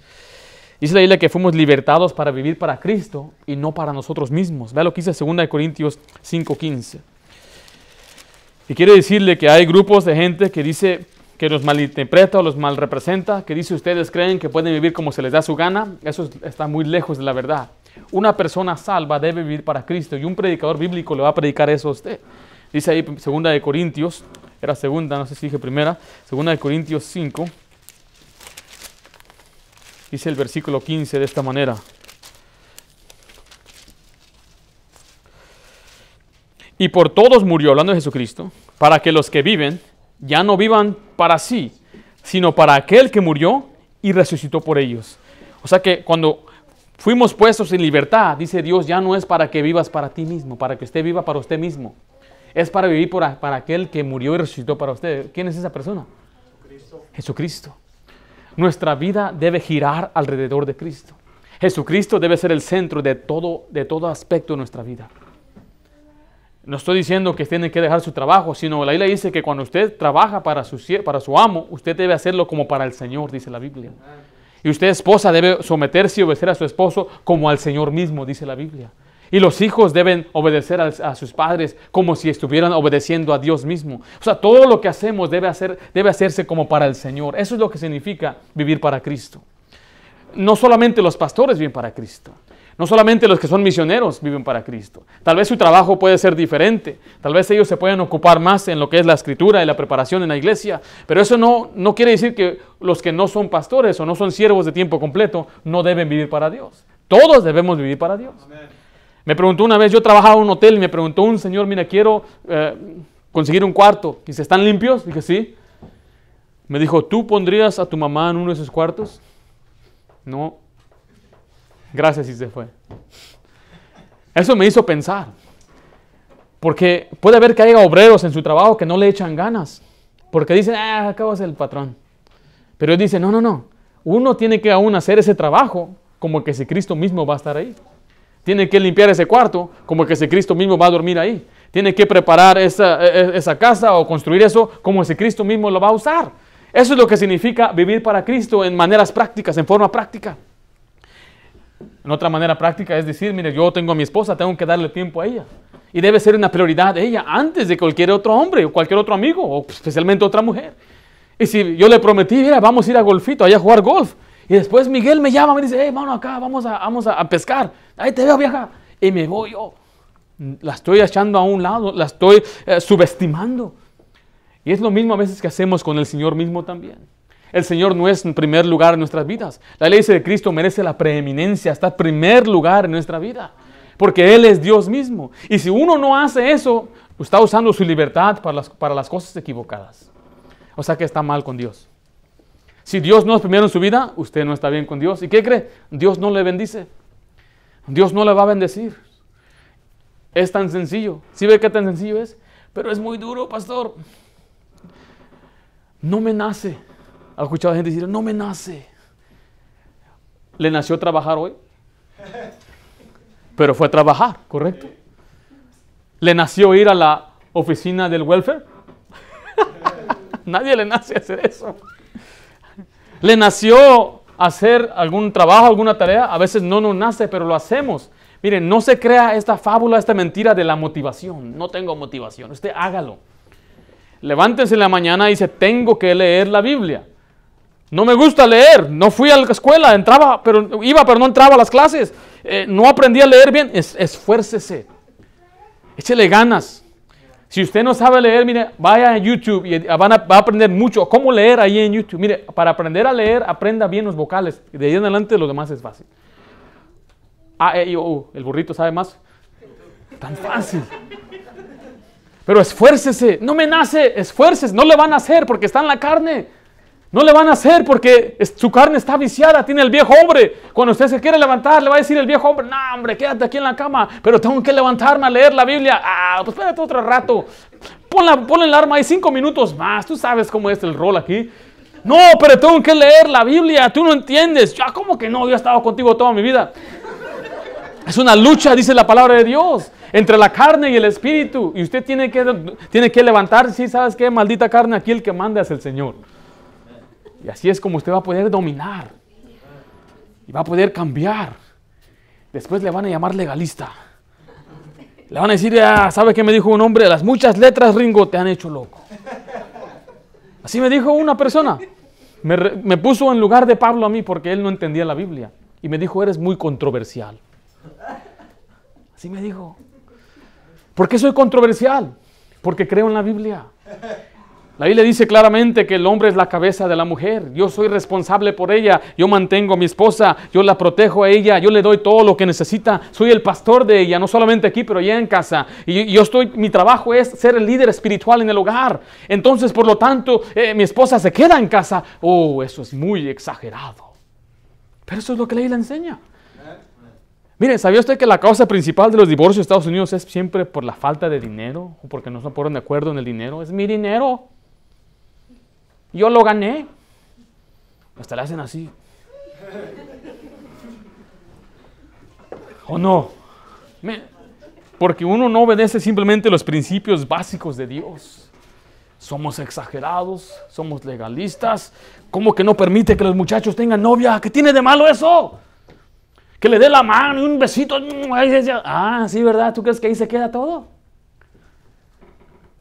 Dice la Biblia que fuimos libertados para vivir para Cristo y no para nosotros mismos. Vea lo que dice 2 Corintios 5:15. Y quiero decirle que hay grupos de gente que dice que los malinterpreta o los mal representa, que dice ustedes creen que pueden vivir como se les da su gana. Eso está muy lejos de la verdad. Una persona salva debe vivir para Cristo y un predicador bíblico le va a predicar eso a usted. Dice ahí 2 de Corintios, era segunda, no sé si dije primera, 2 de Corintios 5. Dice el versículo 15 de esta manera. Y por todos murió, hablando de Jesucristo, para que los que viven ya no vivan para sí, sino para aquel que murió y resucitó por ellos. O sea que cuando fuimos puestos en libertad, dice Dios, ya no es para que vivas para ti mismo, para que usted viva para usted mismo. Es para vivir para, para aquel que murió y resucitó para usted. ¿Quién es esa persona? Cristo. Jesucristo. Nuestra vida debe girar alrededor de Cristo. Jesucristo debe ser el centro de todo, de todo aspecto de nuestra vida. No estoy diciendo que tiene que dejar su trabajo, sino la Biblia dice que cuando usted trabaja para su, para su amo, usted debe hacerlo como para el Señor, dice la Biblia. Y usted, esposa, debe someterse y obedecer a su esposo como al Señor mismo, dice la Biblia. Y los hijos deben obedecer a, sus padres como si estuvieran obedeciendo a Dios mismo. O sea, todo lo que hacemos debe, hacer, debe hacerse como para el Señor. Eso es lo que significa vivir para Cristo. No solamente los pastores viven para Cristo. No solamente los que son misioneros viven para Cristo. Tal vez su trabajo puede ser diferente. Tal vez ellos se pueden ocupar más en lo que es la escritura y la preparación en la iglesia. Pero eso no, no quiere decir que los que no son pastores o no son siervos de tiempo completo no deben vivir para Dios. Todos debemos vivir para Dios. Me preguntó una vez, yo trabajaba en un hotel y me preguntó un señor, mira, quiero eh, conseguir un cuarto. Dice, ¿están limpios? Dije, sí. Me dijo, ¿tú pondrías a tu mamá en uno de esos cuartos? No. Gracias y se fue. Eso me hizo pensar. Porque puede haber que haya obreros en su trabajo que no le echan ganas. Porque dicen, ah, acabo de ser el patrón. Pero él dice, no, no, no. Uno tiene que aún hacer ese trabajo como que si Cristo mismo va a estar ahí. Tiene que limpiar ese cuarto como que si Cristo mismo va a dormir ahí. Tiene que preparar esa, e- esa casa o construir eso como si Cristo mismo lo va a usar. Eso es lo que significa vivir para Cristo en maneras prácticas, en forma práctica. En otra manera práctica es decir, mire, yo tengo a mi esposa, tengo que darle tiempo a ella. Y debe ser una prioridad de ella antes de cualquier otro hombre o cualquier otro amigo, o especialmente otra mujer. Y si yo le prometí, mira, vamos a ir a golfito, allá a jugar golf. Y después Miguel me llama, me dice, hey, acá, vamos a, vamos a pescar. Ahí te veo, vieja. Y me voy yo. La estoy echando a un lado, la estoy eh, subestimando. Y es lo mismo a veces que hacemos con el Señor mismo también. El Señor no es en primer lugar en nuestras vidas. La ley de Cristo merece la preeminencia, está en primer lugar en nuestra vida. Porque Él es Dios mismo. Y si uno no hace eso, está usando su libertad para las, para las cosas equivocadas. O sea que está mal con Dios. Si Dios no es primero en su vida, usted no está bien con Dios. ¿Y qué cree? Dios no le bendice. Dios no le va a bendecir. Es tan sencillo. ¿Sí ve qué tan sencillo es? Pero es muy duro, pastor. No me nace. ¿Ha escuchado gente decir, no me nace? ¿Le nació trabajar hoy? Pero fue trabajar, ¿correcto? ¿Le nació ir a la oficina del welfare? Nadie le nace hacer eso. ¿Le nació hacer algún trabajo, alguna tarea? A veces no nos nace, pero lo hacemos. Miren, no se crea esta fábula, esta mentira de la motivación. No tengo motivación. Usted hágalo. Levántense en la mañana y dice, tengo que leer la Biblia. No me gusta leer, no fui a la escuela, entraba, pero iba, pero no entraba a las clases. Eh, no aprendí a leer bien. Es, esfuércese. Échele ganas. Si usted no sabe leer, mire, vaya a YouTube y van a, va a aprender mucho. ¿Cómo leer ahí en YouTube? Mire, para aprender a leer, aprenda bien los vocales. Y de ahí en adelante lo demás es fácil. A, E, I, O, U. El burrito sabe más. Tan fácil. Pero esfuércese. No me nace, esfuércese. No le van a hacer porque está en la carne. No le van a hacer porque su carne está viciada, tiene el viejo hombre. Cuando usted se quiere levantar, le va a decir el viejo hombre, no hombre, quédate aquí en la cama, pero tengo que levantarme a leer la Biblia. Ah, pues espérate otro rato. Ponla, ponle el arma ahí cinco minutos más. Tú sabes cómo es el rol aquí. No, pero tengo que leer la Biblia, tú no entiendes. Ya, ¿cómo que no? Yo he estado contigo toda mi vida. Es una lucha, dice la palabra de Dios, entre la carne y el espíritu. Y usted tiene que, tiene que levantarse. Sí, ¿sabes qué? Maldita carne, aquí el que manda es el Señor. Y así es como usted va a poder dominar. Y va a poder cambiar. Después le van a llamar legalista. Le van a decir, ah, ¿sabe qué me dijo un hombre? Las muchas letras, Ringo, te han hecho loco. Así me dijo una persona. Me, me puso en lugar de Pablo a mí porque él no entendía la Biblia. Y me dijo, eres muy controversial. Así me dijo. ¿Por qué soy controversial? Porque creo en la Biblia. La Biblia dice claramente que el hombre es la cabeza de la mujer. Yo soy responsable por ella. Yo mantengo a mi esposa. Yo la protejo a ella. Yo le doy todo lo que necesita. Soy el pastor de ella, no solamente aquí, pero ya en casa. Y yo estoy, mi trabajo es ser el líder espiritual en el hogar. Entonces, por lo tanto, eh, mi esposa se queda en casa. Oh, eso es muy exagerado. Pero eso es lo que la Biblia enseña. Mire, ¿sabía usted que la causa principal de los divorcios en Estados Unidos es siempre por la falta de dinero? O porque no se ponen de acuerdo en el dinero. Es mi dinero. Yo lo gané. Hasta le hacen así. ¿O no? Porque uno no obedece simplemente los principios básicos de Dios. Somos exagerados, somos legalistas. ¿Cómo que no permite que los muchachos tengan novia? ¿Qué tiene de malo eso? Que le dé la mano y un besito. Ah, sí, ¿verdad? ¿Tú crees que ahí se queda todo?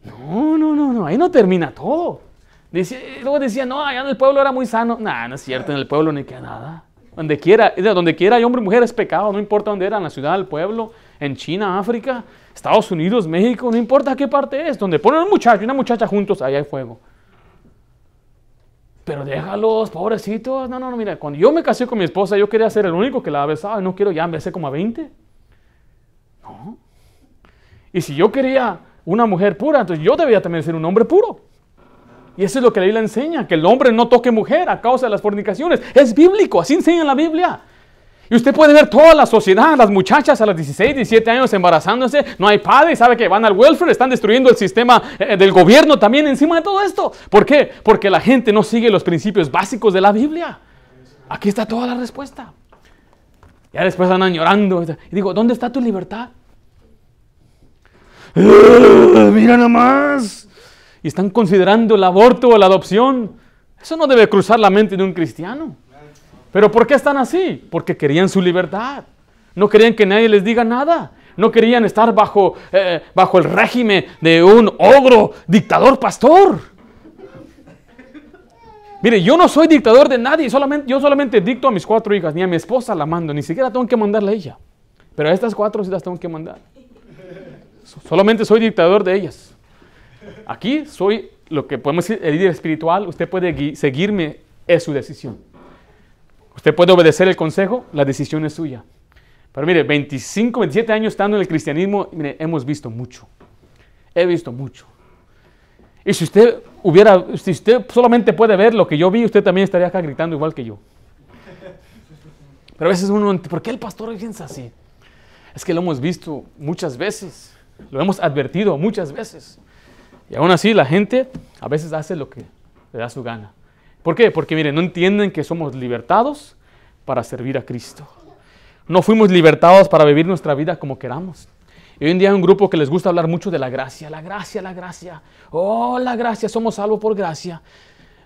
No, no, no, no. Ahí no termina todo luego decía, no, allá en el pueblo era muy sano. No, no es cierto, en el pueblo no queda nada. Donde quiera, donde quiera hay hombre y mujer es pecado, no importa dónde era, en la ciudad, el pueblo, en China, África, Estados Unidos, México, no importa qué parte es. Donde ponen un muchacho y una muchacha juntos, ahí hay fuego. Pero déjalos, pobrecitos. No, no, no, mira, cuando yo me casé con mi esposa, yo quería ser el único que la besaba. No quiero ya, besé como a 20. No. Y si yo quería una mujer pura, entonces yo debía también ser un hombre puro. Y eso es lo que la Biblia enseña, que el hombre no toque mujer a causa de las fornicaciones. Es bíblico, así enseña la Biblia. Y usted puede ver toda la sociedad, las muchachas a los 16, 17 años embarazándose, no hay padre, sabe que van al welfare, están destruyendo el sistema eh, del gobierno también encima de todo esto. ¿Por qué? Porque la gente no sigue los principios básicos de la Biblia. Aquí está toda la respuesta. Ya después andan llorando. Y digo, ¿dónde está tu libertad? mira nomás y están considerando el aborto o la adopción. Eso no debe cruzar la mente de un cristiano. ¿Pero por qué están así? Porque querían su libertad. No querían que nadie les diga nada. No querían estar bajo, eh, bajo el régimen de un ogro, dictador, pastor. Mire, yo no soy dictador de nadie, solamente, yo solamente dicto a mis cuatro hijas, ni a mi esposa la mando, ni siquiera tengo que mandarle a ella. Pero a estas cuatro sí las tengo que mandar. Solamente soy dictador de ellas. Aquí soy lo que podemos decir el líder espiritual. Usted puede seguirme, es su decisión. Usted puede obedecer el consejo, la decisión es suya. Pero mire, 25, 27 años estando en el cristianismo, mire, hemos visto mucho. He visto mucho. Y si usted hubiera, si usted solamente puede ver lo que yo vi, usted también estaría acá gritando igual que yo. Pero a veces uno, ¿por qué el pastor piensa así? Es que lo hemos visto muchas veces, lo hemos advertido muchas veces. Y aún así la gente a veces hace lo que le da su gana. ¿Por qué? Porque miren, no entienden que somos libertados para servir a Cristo. No fuimos libertados para vivir nuestra vida como queramos. Y hoy en día hay un grupo que les gusta hablar mucho de la gracia, la gracia, la gracia. Oh, la gracia, somos salvos por gracia.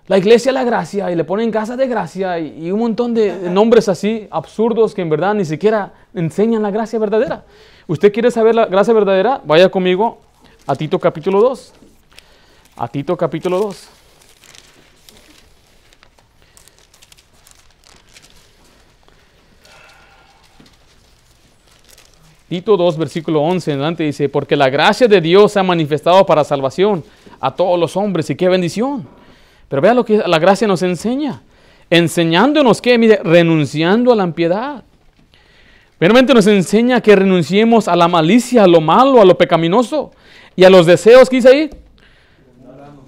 La iglesia la gracia y le ponen casa de gracia y, y un montón de nombres así absurdos que en verdad ni siquiera enseñan la gracia verdadera. ¿Usted quiere saber la gracia verdadera? Vaya conmigo a Tito capítulo 2. A Tito capítulo 2. Tito 2, versículo 11 en adelante dice, porque la gracia de Dios se ha manifestado para salvación a todos los hombres y qué bendición. Pero vea lo que la gracia nos enseña, enseñándonos que, mire, renunciando a la impiedad. Realmente nos enseña que renunciemos a la malicia, a lo malo, a lo pecaminoso y a los deseos que dice ahí.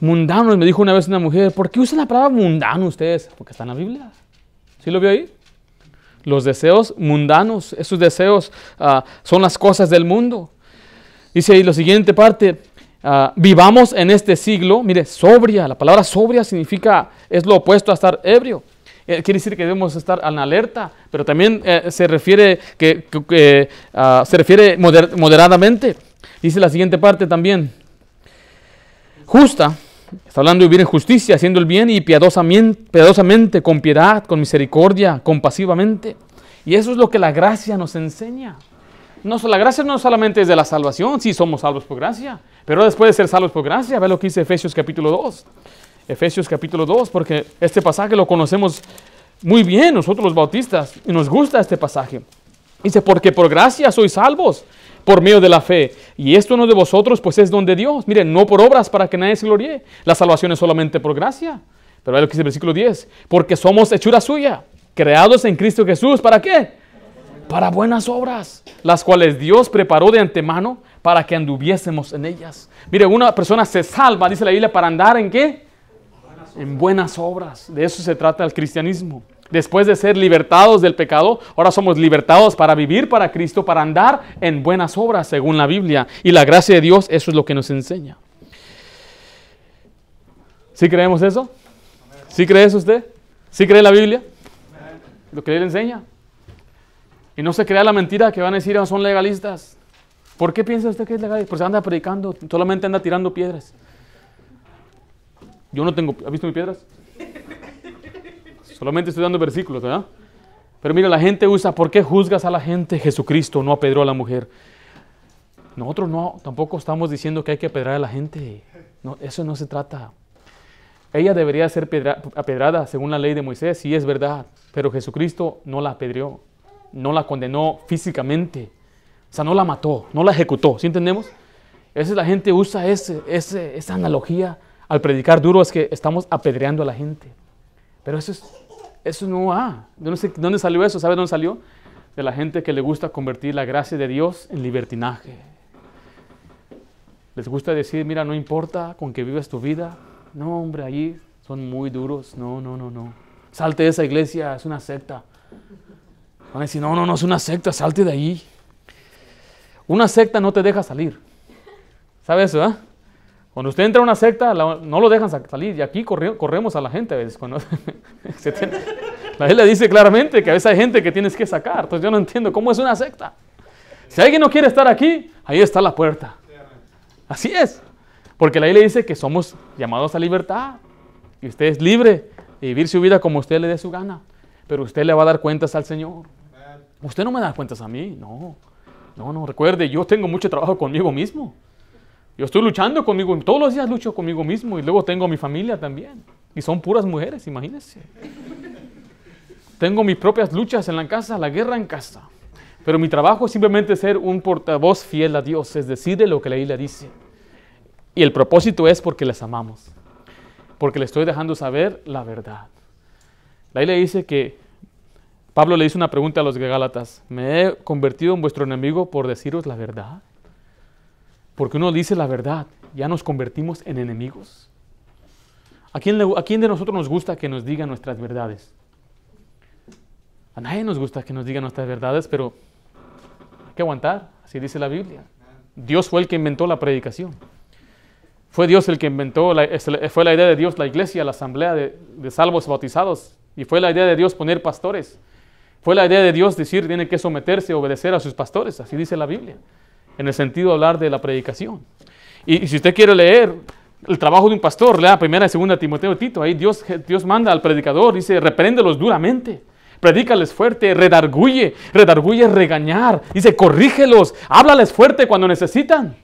Mundanos, me dijo una vez una mujer, ¿por qué usan la palabra mundano ustedes? Porque está en la Biblia. ¿Sí lo vio ahí? Los deseos mundanos, esos deseos uh, son las cosas del mundo. Dice ahí la siguiente parte, uh, vivamos en este siglo, mire, sobria, la palabra sobria significa, es lo opuesto a estar ebrio. Eh, quiere decir que debemos estar en alerta, pero también eh, se refiere, que, uh, se refiere moder, moderadamente. Dice la siguiente parte también, justa, Está hablando de vivir en justicia, haciendo el bien y piadosamente, con piedad, con misericordia, compasivamente. Y eso es lo que la gracia nos enseña. No, la gracia no solamente es de la salvación, sí somos salvos por gracia, pero después de ser salvos por gracia, ve lo que dice Efesios capítulo 2. Efesios capítulo 2, porque este pasaje lo conocemos muy bien nosotros los bautistas y nos gusta este pasaje. Dice, porque por gracia sois salvos por medio de la fe. Y esto no de vosotros, pues es don de Dios. Miren, no por obras para que nadie se gloríe. La salvación es solamente por gracia. Pero ve lo que dice el versículo 10. Porque somos hechura suya, creados en Cristo Jesús. ¿Para qué? Para buenas obras, las cuales Dios preparó de antemano para que anduviésemos en ellas. Mire, una persona se salva, dice la Biblia, para andar en qué? En buenas obras. De eso se trata el cristianismo. Después de ser libertados del pecado, ahora somos libertados para vivir para Cristo, para andar en buenas obras, según la Biblia. Y la gracia de Dios, eso es lo que nos enseña. ¿Sí creemos eso? ¿Sí cree eso usted? ¿Sí cree la Biblia? Lo que él enseña. Y no se crea la mentira que van a decir, son legalistas. ¿Por qué piensa usted que es legal? Porque anda predicando, solamente anda tirando piedras. Yo no tengo, ¿ha visto mis piedras? Solamente estoy dando versículos, ¿verdad? Pero mira, la gente usa, ¿por qué juzgas a la gente? Jesucristo no apedreó a la mujer. Nosotros no, tampoco estamos diciendo que hay que apedrear a la gente. Eso no se trata. Ella debería ser pedra, apedrada según la ley de Moisés, sí es verdad, pero Jesucristo no la apedreó, no la condenó físicamente, o sea, no la mató, no la ejecutó, ¿sí entendemos? A veces la gente usa ese, ese, esa analogía al predicar duro, es que estamos apedreando a la gente. Pero eso es, eso no va. ¿Dónde, ¿Dónde salió eso? ¿Sabe dónde salió? De la gente que le gusta convertir la gracia de Dios en libertinaje. Les gusta decir, mira, no importa con que vivas tu vida. No, hombre, allí son muy duros. No, no, no, no. Salte de esa iglesia, es una secta. Van a decir, no, no, no es una secta, salte de ahí. Una secta no te deja salir. ¿Sabe eso, eh? Cuando usted entra a una secta, no lo dejan salir. Y aquí corremos a la gente a veces. Cuando la Biblia dice claramente que a veces hay gente que tienes que sacar. Entonces yo no entiendo cómo es una secta. Si alguien no quiere estar aquí, ahí está la puerta. Así es. Porque la Biblia dice que somos llamados a libertad. Y usted es libre de vivir su vida como usted le dé su gana. Pero usted le va a dar cuentas al Señor. Usted no me da cuentas a mí. No. No, no. Recuerde, yo tengo mucho trabajo conmigo mismo. Yo estoy luchando conmigo, todos los días lucho conmigo mismo y luego tengo mi familia también. Y son puras mujeres, imagínense. tengo mis propias luchas en la casa, la guerra en casa. Pero mi trabajo es simplemente ser un portavoz fiel a Dios, es decir, de lo que la Biblia dice. Y el propósito es porque les amamos, porque le estoy dejando saber la verdad. La Biblia dice que Pablo le hizo una pregunta a los Gálatas, ¿me he convertido en vuestro enemigo por deciros la verdad? Porque uno dice la verdad, ya nos convertimos en enemigos. ¿A quién, ¿A quién, de nosotros nos gusta que nos digan nuestras verdades? A nadie nos gusta que nos digan nuestras verdades, pero hay que aguantar, así dice la Biblia. Dios fue el que inventó la predicación. Fue Dios el que inventó, fue la idea de Dios la iglesia, la asamblea de, salvos bautizados. Y fue la idea de Dios poner pastores. Fue la idea de Dios decir, tiene que someterse, obedecer a sus pastores, así dice la Biblia. En el sentido de hablar de la predicación. Y, y si usted quiere leer el trabajo de un pastor, lea primera y segunda Timoteo Tito, ahí Dios, Dios manda al predicador, dice, repréndelos duramente. Predícales fuerte, redarguye, redarguye regañar, dice, corrígelos, háblales fuerte cuando necesitan.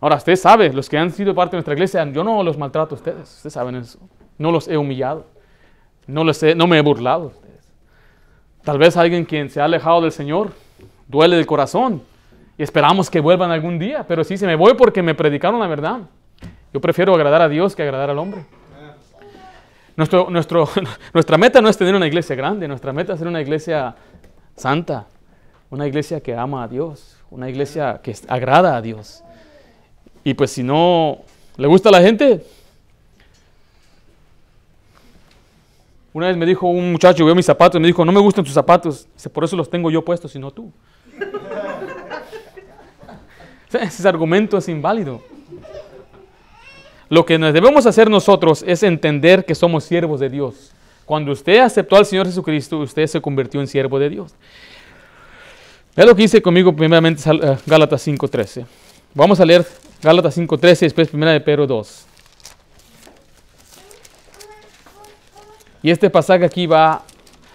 Ahora, usted sabe, los que han sido parte de nuestra iglesia, yo no los maltrato a ustedes, ustedes saben eso. No los he humillado, no, les he- no me he burlado. Tal vez alguien quien se ha alejado del Señor, duele del corazón y esperamos que vuelvan algún día, pero sí, se me voy porque me predicaron la verdad. Yo prefiero agradar a Dios que agradar al hombre. Nuestra meta no es tener una iglesia grande, nuestra meta es tener una iglesia santa, una iglesia que ama a Dios, una iglesia que agrada a Dios. Y pues si no le gusta a la gente, una vez me dijo un muchacho, vio mis zapatos, me dijo, no me gustan tus zapatos, Dice, por eso los tengo yo puestos y no tú. Ese argumento es inválido. Lo que nos debemos hacer nosotros es entender que somos siervos de Dios. Cuando usted aceptó al Señor Jesucristo, usted se convirtió en siervo de Dios. Vea lo que dice conmigo primeramente eh, Gálatas 5.13. Vamos a leer Gálatas 5.13 y después primera de Pedro 2. Y este pasaje aquí va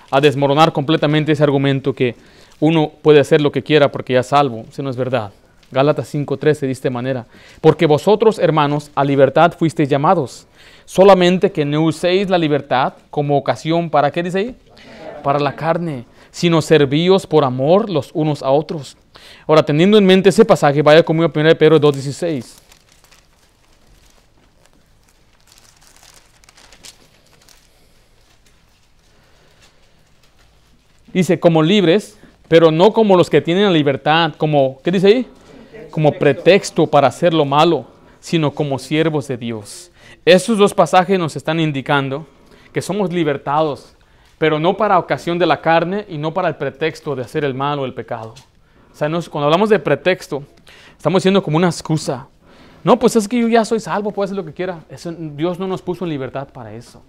a desmoronar completamente ese argumento que uno puede hacer lo que quiera porque ya es salvo. Eso no es verdad. Gálatas 5.13 dice de manera. Porque vosotros, hermanos, a libertad fuisteis llamados. Solamente que no uséis la libertad como ocasión para, ¿qué dice ahí? Para la carne, sino servíos por amor los unos a otros. Ahora, teniendo en mente ese pasaje, vaya conmigo a 1 Pedro 2.16. Dice, como libres, pero no como los que tienen la libertad, como, ¿qué dice ahí? Como pretexto para hacer lo malo, sino como siervos de Dios. Estos dos pasajes nos están indicando que somos libertados, pero no para ocasión de la carne y no para el pretexto de hacer el mal o el pecado. O sea, cuando hablamos de pretexto, estamos diciendo como una excusa. No, pues es que yo ya soy salvo, puedo hacer lo que quiera. Dios no nos puso en libertad para eso.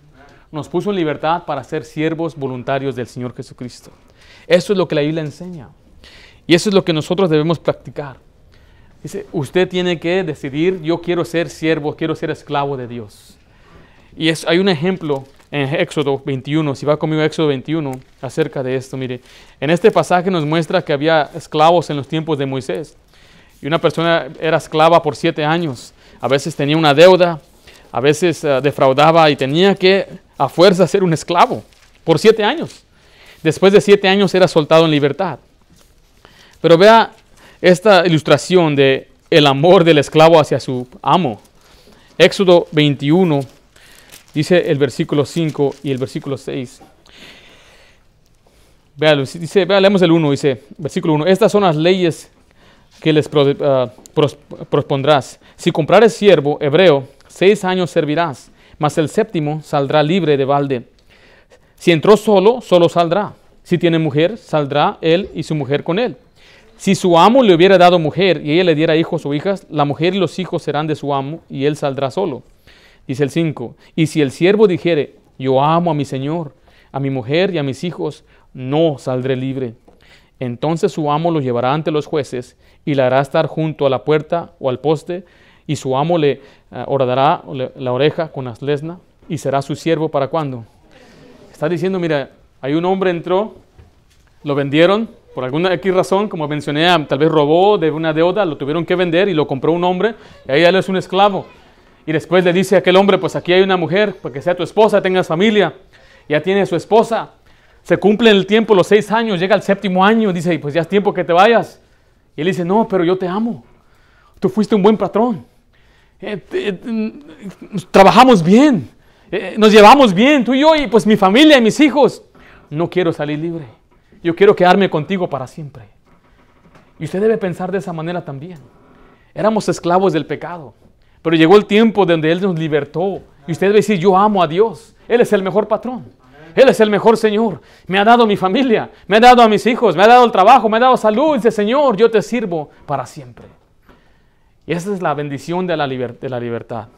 Nos puso en libertad para ser siervos voluntarios del Señor Jesucristo. Eso es lo que la Biblia enseña. Y eso es lo que nosotros debemos practicar. Dice, usted tiene que decidir, yo quiero ser siervo, quiero ser esclavo de Dios. Y es, hay un ejemplo en Éxodo 21, si va conmigo Éxodo 21, acerca de esto, mire. En este pasaje nos muestra que había esclavos en los tiempos de Moisés. Y una persona era esclava por siete años. A veces tenía una deuda, a veces eh, defraudaba y tenía que a fuerza ser un esclavo por siete años. Después de siete años era soltado en libertad. Pero vea esta ilustración de el amor del esclavo hacia su amo. Éxodo 21, dice el versículo 5 y el versículo 6. Véalo, dice, vea, leemos el 1, dice, versículo 1, estas son las leyes que les pro- ah, pros- propondrás. Si comprares siervo hebreo, seis años servirás, mas el séptimo saldrá libre de balde. Si entró solo, solo saldrá. Si tiene mujer, saldrá él y su mujer con él. Si su amo le hubiera dado mujer y ella le diera hijos o hijas, la mujer y los hijos serán de su amo y él saldrá solo. Dice el 5. Y si el siervo dijere, yo amo a mi señor, a mi mujer y a mis hijos, no saldré libre. Entonces su amo lo llevará ante los jueces y le hará estar junto a la puerta o al poste, y su amo le eh, hordará le- la oreja con las lesna y será su siervo para cuándo. Está diciendo, mira, hay un hombre entró, lo vendieron por alguna X razón, como mencioné, ah, tal vez robó de una deuda, lo tuvieron que vender y lo compró un hombre, y ahí él es un esclavo. Y después le dice a aquel hombre, pues aquí hay una mujer, para que sea tu esposa, tengas familia. Ya tiene su esposa. Se cumple el tiempo, los seis años, llega el séptimo año, dice, pues ya es tiempo que te vayas. Y él dice, no, pero yo te amo. Tú fuiste un buen patrón. Eh, te- trabajamos bien. Eh, nos llevamos bien, tú y yo, y pues mi familia y mis hijos. No quiero salir libre. Yo quiero quedarme contigo para siempre. Y usted debe pensar de esa manera también. Éramos esclavos del pecado, pero llegó el tiempo donde Él nos libertó. Y usted debe decir, yo amo a Dios. Él es el mejor patrón. Él es el mejor Señor. Me ha dado mi familia, me ha dado a mis hijos, me ha dado el trabajo, me ha dado salud. Dice, Señor, yo te sirvo para siempre. Y esa es la bendición de la, de la libertad.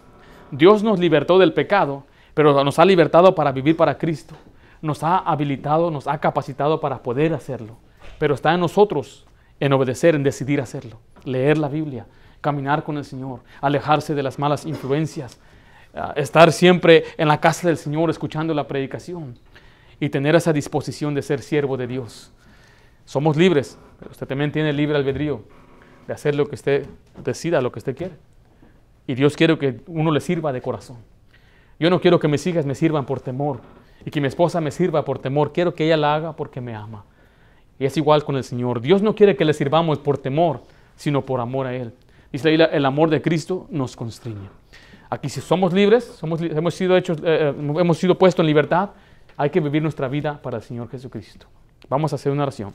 Dios nos libertó del pecado, pero nos ha libertado para vivir para Cristo. Nos ha habilitado, nos ha capacitado para poder hacerlo. Pero está en nosotros en obedecer, en decidir hacerlo. Leer la Biblia, caminar con el Señor, alejarse de las malas influencias, ah, estar siempre en la casa del Señor escuchando la predicación y tener esa disposición de ser siervo de Dios. Somos libres, pero usted también tiene libre albedrío de hacer lo que usted decida, lo que usted quiere. Y Dios quiere que uno le sirva de corazón. Yo no quiero que mis hijas me sirvan por temor y que mi esposa me sirva por temor. Quiero que ella la haga porque me ama. Y es igual con el Señor. Dios no quiere que le sirvamos por temor, sino por amor a Él. Dice la el amor de Cristo nos constriñe. Aquí si somos libres, hemos, sido hechos, eh, eh, hemos sido puestos en libertad, hay que vivir nuestra vida para el Señor Jesucristo. Vamos a hacer una oración.